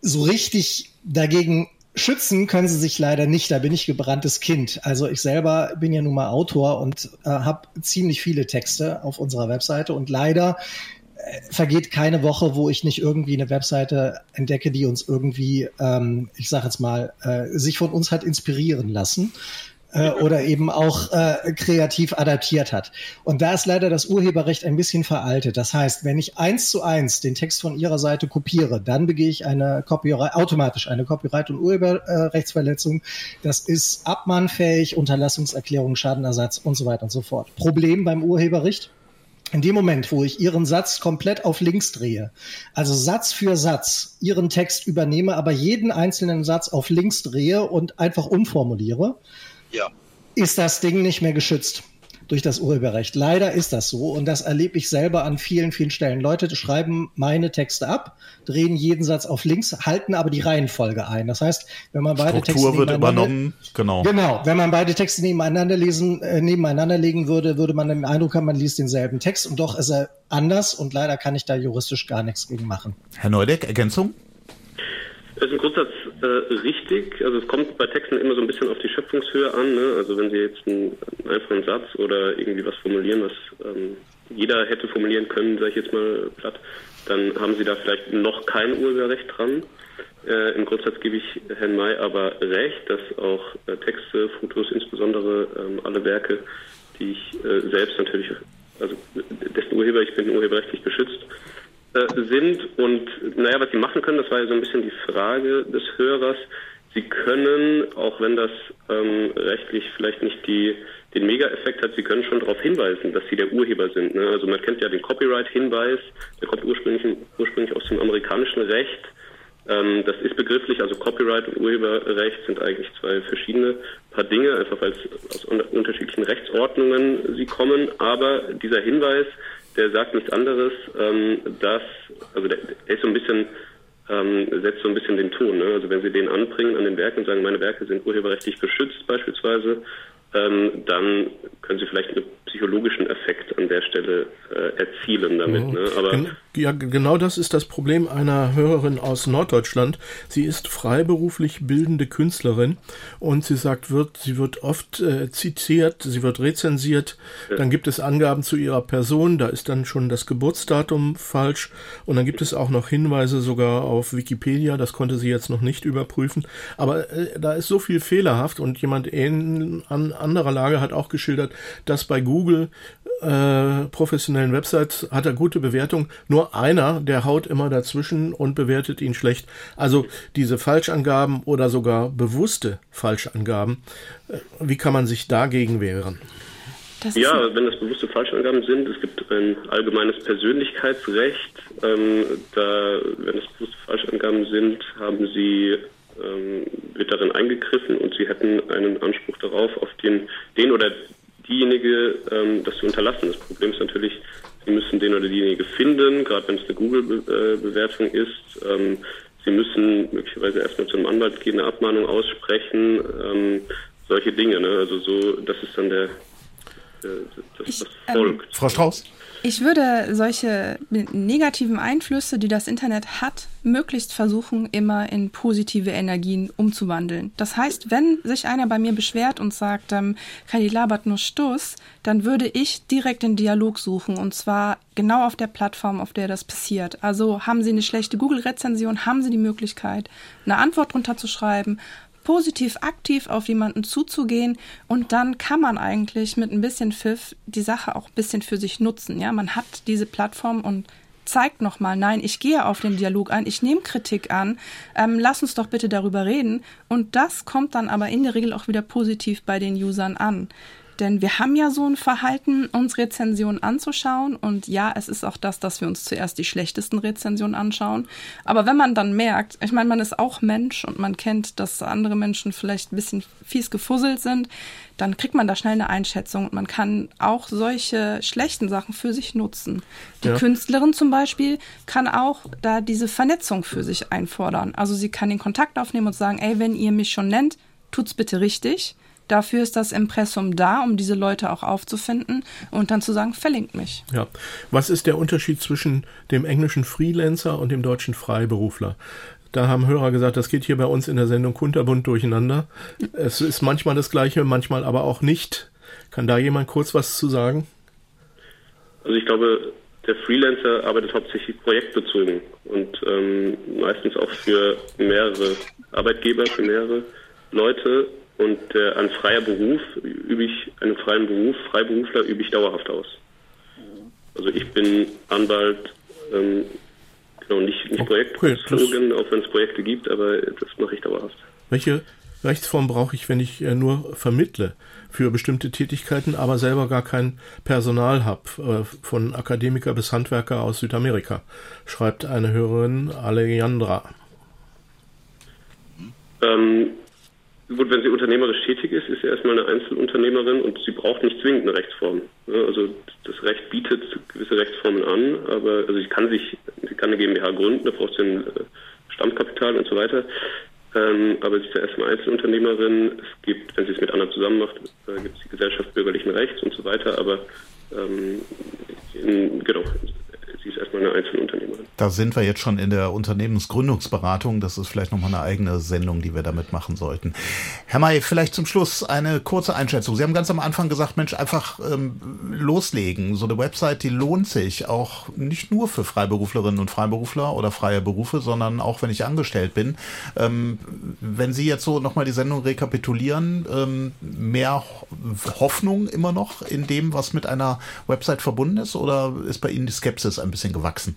D: So richtig dagegen Schützen können sie sich leider nicht, da bin ich gebranntes Kind. Also ich selber bin ja nun mal Autor und äh, habe ziemlich viele Texte auf unserer Webseite. Und leider äh, vergeht keine Woche, wo ich nicht irgendwie eine Webseite entdecke, die uns irgendwie, ähm, ich sage jetzt mal, äh, sich von uns hat inspirieren lassen äh, oder eben auch äh, kreativ adaptiert hat. Und da ist leider das Urheberrecht ein bisschen veraltet. Das heißt, wenn ich eins zu eins den Text von Ihrer Seite kopiere, dann begehe ich eine Copyright, automatisch eine Copyright- und Urheberrechtsverletzung. Das ist abmahnfähig, Unterlassungserklärung, Schadenersatz und so weiter und so fort. Problem beim Urheberrecht? In dem Moment, wo ich Ihren Satz komplett auf links drehe, also Satz für Satz Ihren Text übernehme, aber jeden einzelnen Satz auf links drehe und einfach umformuliere, ja. ist das Ding nicht mehr geschützt durch das Urheberrecht. Leider ist das so und das erlebe ich selber an vielen, vielen Stellen. Leute schreiben meine Texte ab, drehen jeden Satz auf links, halten aber die Reihenfolge ein. Das heißt, wenn man beide
B: Struktur Texte wird übernommen,
D: genau. Genau, wenn man beide Texte nebeneinander lesen, äh, nebeneinander legen würde, würde man den Eindruck haben, man liest denselben Text und doch ist er anders und leider kann ich da juristisch gar nichts gegen machen.
B: Herr Neudeck, Ergänzung?
E: Das ist im Grundsatz äh, richtig. Also es kommt bei Texten immer so ein bisschen auf die Schöpfungshöhe an. Ne? Also wenn Sie jetzt einen, einfachen Satz oder irgendwie was formulieren, was ähm, jeder hätte formulieren können, sage ich jetzt mal platt, dann haben Sie da vielleicht noch kein Urheberrecht dran. Äh, Im Grundsatz gebe ich Herrn May aber recht, dass auch äh, Texte, Fotos, insbesondere ähm, alle Werke, die ich äh, selbst natürlich, also dessen Urheber, ich bin urheberrechtlich beschützt, äh, sind. Und naja, was sie machen können, das war ja so ein bisschen die Frage des Hörers. Sie können, auch wenn das ähm, rechtlich vielleicht nicht die, den Mega-Effekt hat, Sie können schon darauf hinweisen, dass Sie der Urheber sind. Ne? Also man kennt ja den Copyright-Hinweis, der kommt ursprünglich, ursprünglich aus dem amerikanischen Recht. Ähm, das ist begrifflich, also Copyright und Urheberrecht sind eigentlich zwei verschiedene Paar Dinge, einfach weil es aus unterschiedlichen Rechtsordnungen sie kommen. Aber dieser Hinweis der sagt nichts anderes, ähm, dass, also der, der ist so ein bisschen, ähm, setzt so ein bisschen den Ton. Ne? Also wenn Sie den anbringen an den Werken und sagen, meine Werke sind urheberrechtlich geschützt beispielsweise, ähm, dann können Sie vielleicht einen psychologischen Effekt an der Stelle äh, erzielen damit. Mhm. Ne?
J: Aber ja, genau das ist das Problem einer Hörerin aus Norddeutschland. Sie ist freiberuflich bildende Künstlerin und sie sagt, wird, sie wird oft äh, zitiert, sie wird rezensiert, ja. dann gibt es Angaben zu ihrer Person, da ist dann schon das Geburtsdatum falsch und dann gibt es auch noch Hinweise sogar auf Wikipedia, das konnte sie jetzt noch nicht überprüfen, aber äh, da ist so viel fehlerhaft und jemand in an anderer Lage hat auch geschildert, dass bei Google äh, professionellen Websites hat er gute Bewertung. Nur einer, der haut immer dazwischen und bewertet ihn schlecht. Also diese Falschangaben oder sogar bewusste Falschangaben, äh, wie kann man sich dagegen wehren?
E: ja, wenn das bewusste Falschangaben sind, es gibt ein allgemeines Persönlichkeitsrecht. Ähm, da, wenn es bewusste Falschangaben sind, haben Sie ähm, wird darin eingegriffen und Sie hätten einen Anspruch darauf, auf den, den oder diejenige ähm, das zu unterlassen. Das Problem ist natürlich, Sie müssen den oder diejenige finden, gerade wenn es eine Google-Bewertung ist. Ähm, Sie müssen möglicherweise erstmal zu einem Anwalt gehen, eine Abmahnung aussprechen, ähm, solche Dinge. Ne? Also so, das ist dann der, der das,
B: das folgt. Ähm, Frau Strauß?
C: Ich würde solche negativen Einflüsse, die das Internet hat, möglichst versuchen, immer in positive Energien umzuwandeln. Das heißt, wenn sich einer bei mir beschwert und sagt, ähm, Kali labert nur Stuss, dann würde ich direkt den Dialog suchen und zwar genau auf der Plattform, auf der das passiert. Also haben Sie eine schlechte Google-Rezension, haben Sie die Möglichkeit, eine Antwort drunter zu schreiben, positiv aktiv auf jemanden zuzugehen und dann kann man eigentlich mit ein bisschen Pfiff die Sache auch ein bisschen für sich nutzen. Ja, man hat diese Plattform und zeigt nochmal, nein, ich gehe auf den Dialog ein, ich nehme Kritik an, ähm, lass uns doch bitte darüber reden. Und das kommt dann aber in der Regel auch wieder positiv bei den Usern an. Denn wir haben ja so ein Verhalten, uns Rezensionen anzuschauen. Und ja, es ist auch das, dass wir uns zuerst die schlechtesten Rezensionen anschauen. Aber wenn man dann merkt, ich meine, man ist auch Mensch und man kennt, dass andere Menschen vielleicht ein bisschen fies gefusselt sind, dann kriegt man da schnell eine Einschätzung und man kann auch solche schlechten Sachen für sich nutzen. Die ja. Künstlerin zum Beispiel kann auch da diese Vernetzung für sich einfordern. Also sie kann den Kontakt aufnehmen und sagen, ey, wenn ihr mich schon nennt, tut's bitte richtig. Dafür ist das Impressum da, um diese Leute auch aufzufinden und dann zu sagen, verlinkt mich.
J: Ja. Was ist der Unterschied zwischen dem englischen Freelancer und dem deutschen Freiberufler? Da haben Hörer gesagt, das geht hier bei uns in der Sendung kunterbunt durcheinander. Es ist manchmal das Gleiche, manchmal aber auch nicht. Kann da jemand kurz was zu sagen?
E: Also ich glaube, der Freelancer arbeitet hauptsächlich projektbezogen und ähm, meistens auch für mehrere Arbeitgeber, für mehrere Leute. Und äh, ein freier Beruf übe ich, einen freien Beruf, Freiberufler übe ich dauerhaft aus. Also ich bin Anwalt, ähm, genau, nicht, nicht Projektbezogen, auch wenn es Projekte gibt, aber das mache ich dauerhaft.
J: Welche Rechtsform brauche ich, wenn ich äh, nur vermittle für bestimmte Tätigkeiten, aber selber gar kein Personal habe, äh, von Akademiker bis Handwerker aus Südamerika, schreibt eine Hörerin Alejandra.
E: Ähm, Gut, wenn sie unternehmerisch tätig ist, ist sie erstmal eine Einzelunternehmerin und sie braucht nicht zwingend eine Rechtsform. Also das Recht bietet gewisse Rechtsformen an, aber also sie kann sich, sie kann eine GmbH gründen, da braucht sie ein äh, Stammkapital und so weiter. Ähm, aber sie ist ja erstmal Einzelunternehmerin. Es gibt, wenn sie es mit anderen zusammen macht, äh, gibt es die Gesellschaft bürgerlichen Rechts und so weiter, aber ähm, in, genau, sie ist erstmal eine Einzelunternehmerin.
B: Da sind wir jetzt schon in der Unternehmensgründungsberatung. Das ist vielleicht nochmal eine eigene Sendung, die wir damit machen sollten. Herr May, vielleicht zum Schluss eine kurze Einschätzung. Sie haben ganz am Anfang gesagt, Mensch, einfach ähm, loslegen. So eine Website, die lohnt sich auch nicht nur für Freiberuflerinnen und Freiberufler oder freie Berufe, sondern auch, wenn ich angestellt bin. Ähm, wenn Sie jetzt so nochmal die Sendung rekapitulieren, ähm, mehr Hoffnung immer noch in dem, was mit einer Website verbunden ist? Oder ist bei Ihnen die Skepsis ein bisschen gewachsen?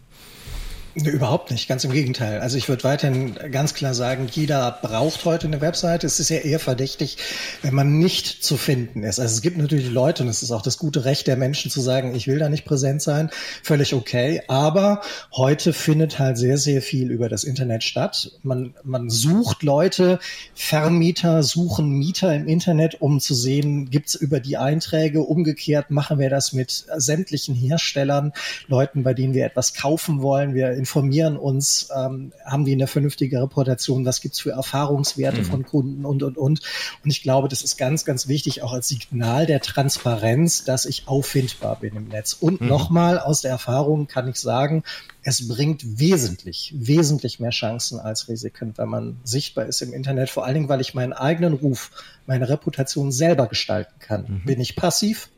D: Überhaupt nicht, ganz im Gegenteil. Also ich würde weiterhin ganz klar sagen, jeder braucht heute eine Webseite. Es ist ja eher verdächtig, wenn man nicht zu finden ist. Also es gibt natürlich Leute, und es ist auch das gute Recht der Menschen zu sagen, ich will da nicht präsent sein, völlig okay. Aber heute findet halt sehr, sehr viel über das Internet statt. Man, man sucht Leute, Vermieter suchen Mieter im Internet, um zu sehen, gibt's über die Einträge. Umgekehrt machen wir das mit sämtlichen Herstellern, Leuten, bei denen wir etwas kaufen wollen. Wir informieren uns, ähm, haben die eine vernünftige Reputation, was gibt's für Erfahrungswerte mhm. von Kunden und, und, und. Und ich glaube, das ist ganz, ganz wichtig, auch als Signal der Transparenz, dass ich auffindbar bin im Netz. Und mhm. nochmal aus der Erfahrung kann ich sagen, es bringt wesentlich, wesentlich mehr Chancen als Risiken, wenn man sichtbar ist im Internet. Vor allen Dingen, weil ich meinen eigenen Ruf, meine Reputation selber gestalten kann. Mhm. Bin ich passiv,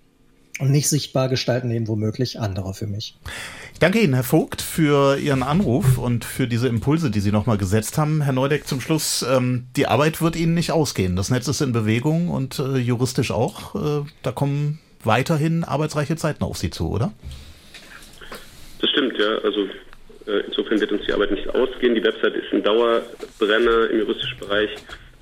D: nicht sichtbar gestalten den womöglich andere für mich.
B: Ich danke Ihnen, Herr Vogt, für Ihren Anruf und für diese Impulse, die Sie nochmal gesetzt haben. Herr Neudeck, zum Schluss, ähm, die Arbeit wird Ihnen nicht ausgehen. Das Netz ist in Bewegung und äh, juristisch auch. Äh, da kommen weiterhin arbeitsreiche Zeiten auf Sie zu, oder?
E: Das stimmt, ja. Also äh, insofern wird uns die Arbeit nicht ausgehen. Die Website ist ein Dauerbrenner im juristischen Bereich.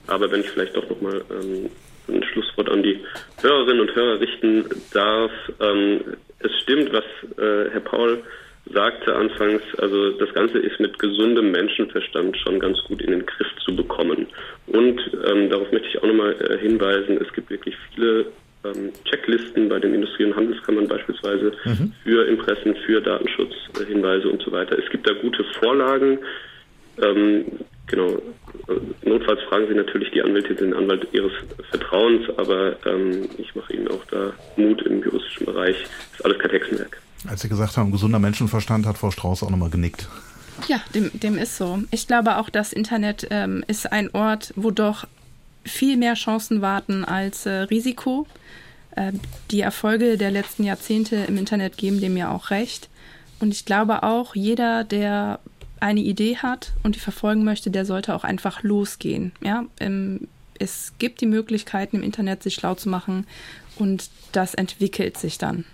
E: Aber wenn ich vielleicht doch nochmal ähm, ein Schlusswort an die Hörerinnen und Hörer richten darf. Ähm, es stimmt, was äh, Herr Paul sagte anfangs, also das Ganze ist mit gesundem Menschenverstand schon ganz gut in den Griff zu bekommen. Und ähm, darauf möchte ich auch nochmal äh, hinweisen, es gibt wirklich viele ähm, Checklisten bei den Industrie- und Handelskammern beispielsweise mhm. für Impressen, für Datenschutzhinweise und so weiter. Es gibt da gute Vorlagen. Ähm, genau, notfalls fragen Sie natürlich die Anwältin den Anwalt Ihres Vertrauens, aber ähm, ich mache Ihnen auch da Mut im juristischen Bereich. Das ist alles kein Hexenwerk.
B: Als Sie gesagt haben, gesunder Menschenverstand, hat Frau Strauß auch nochmal genickt.
C: Ja, dem, dem ist so. Ich glaube auch, das Internet ähm, ist ein Ort, wo doch viel mehr Chancen warten als äh, Risiko. Äh, die Erfolge der letzten Jahrzehnte im Internet geben dem ja auch recht. Und ich glaube auch, jeder, der eine Idee hat und die verfolgen möchte, der sollte auch einfach losgehen. Ja, ähm, es gibt die Möglichkeiten im Internet, sich schlau zu machen und das entwickelt sich dann.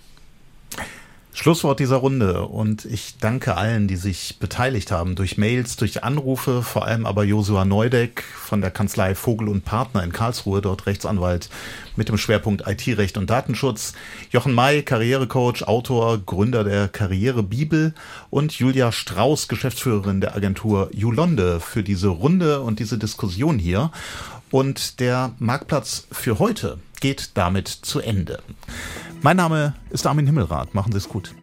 B: Schlusswort dieser Runde und ich danke allen, die sich beteiligt haben, durch Mails, durch Anrufe, vor allem aber Josua Neudeck von der Kanzlei Vogel und Partner in Karlsruhe, dort Rechtsanwalt mit dem Schwerpunkt IT-Recht und Datenschutz, Jochen May, Karrierecoach, Autor, Gründer der Karrierebibel und Julia Strauß, Geschäftsführerin der Agentur Julonde für diese Runde und diese Diskussion hier. Und der Marktplatz für heute geht damit zu Ende. Mein Name ist Armin Himmelrath. Machen Sie es gut.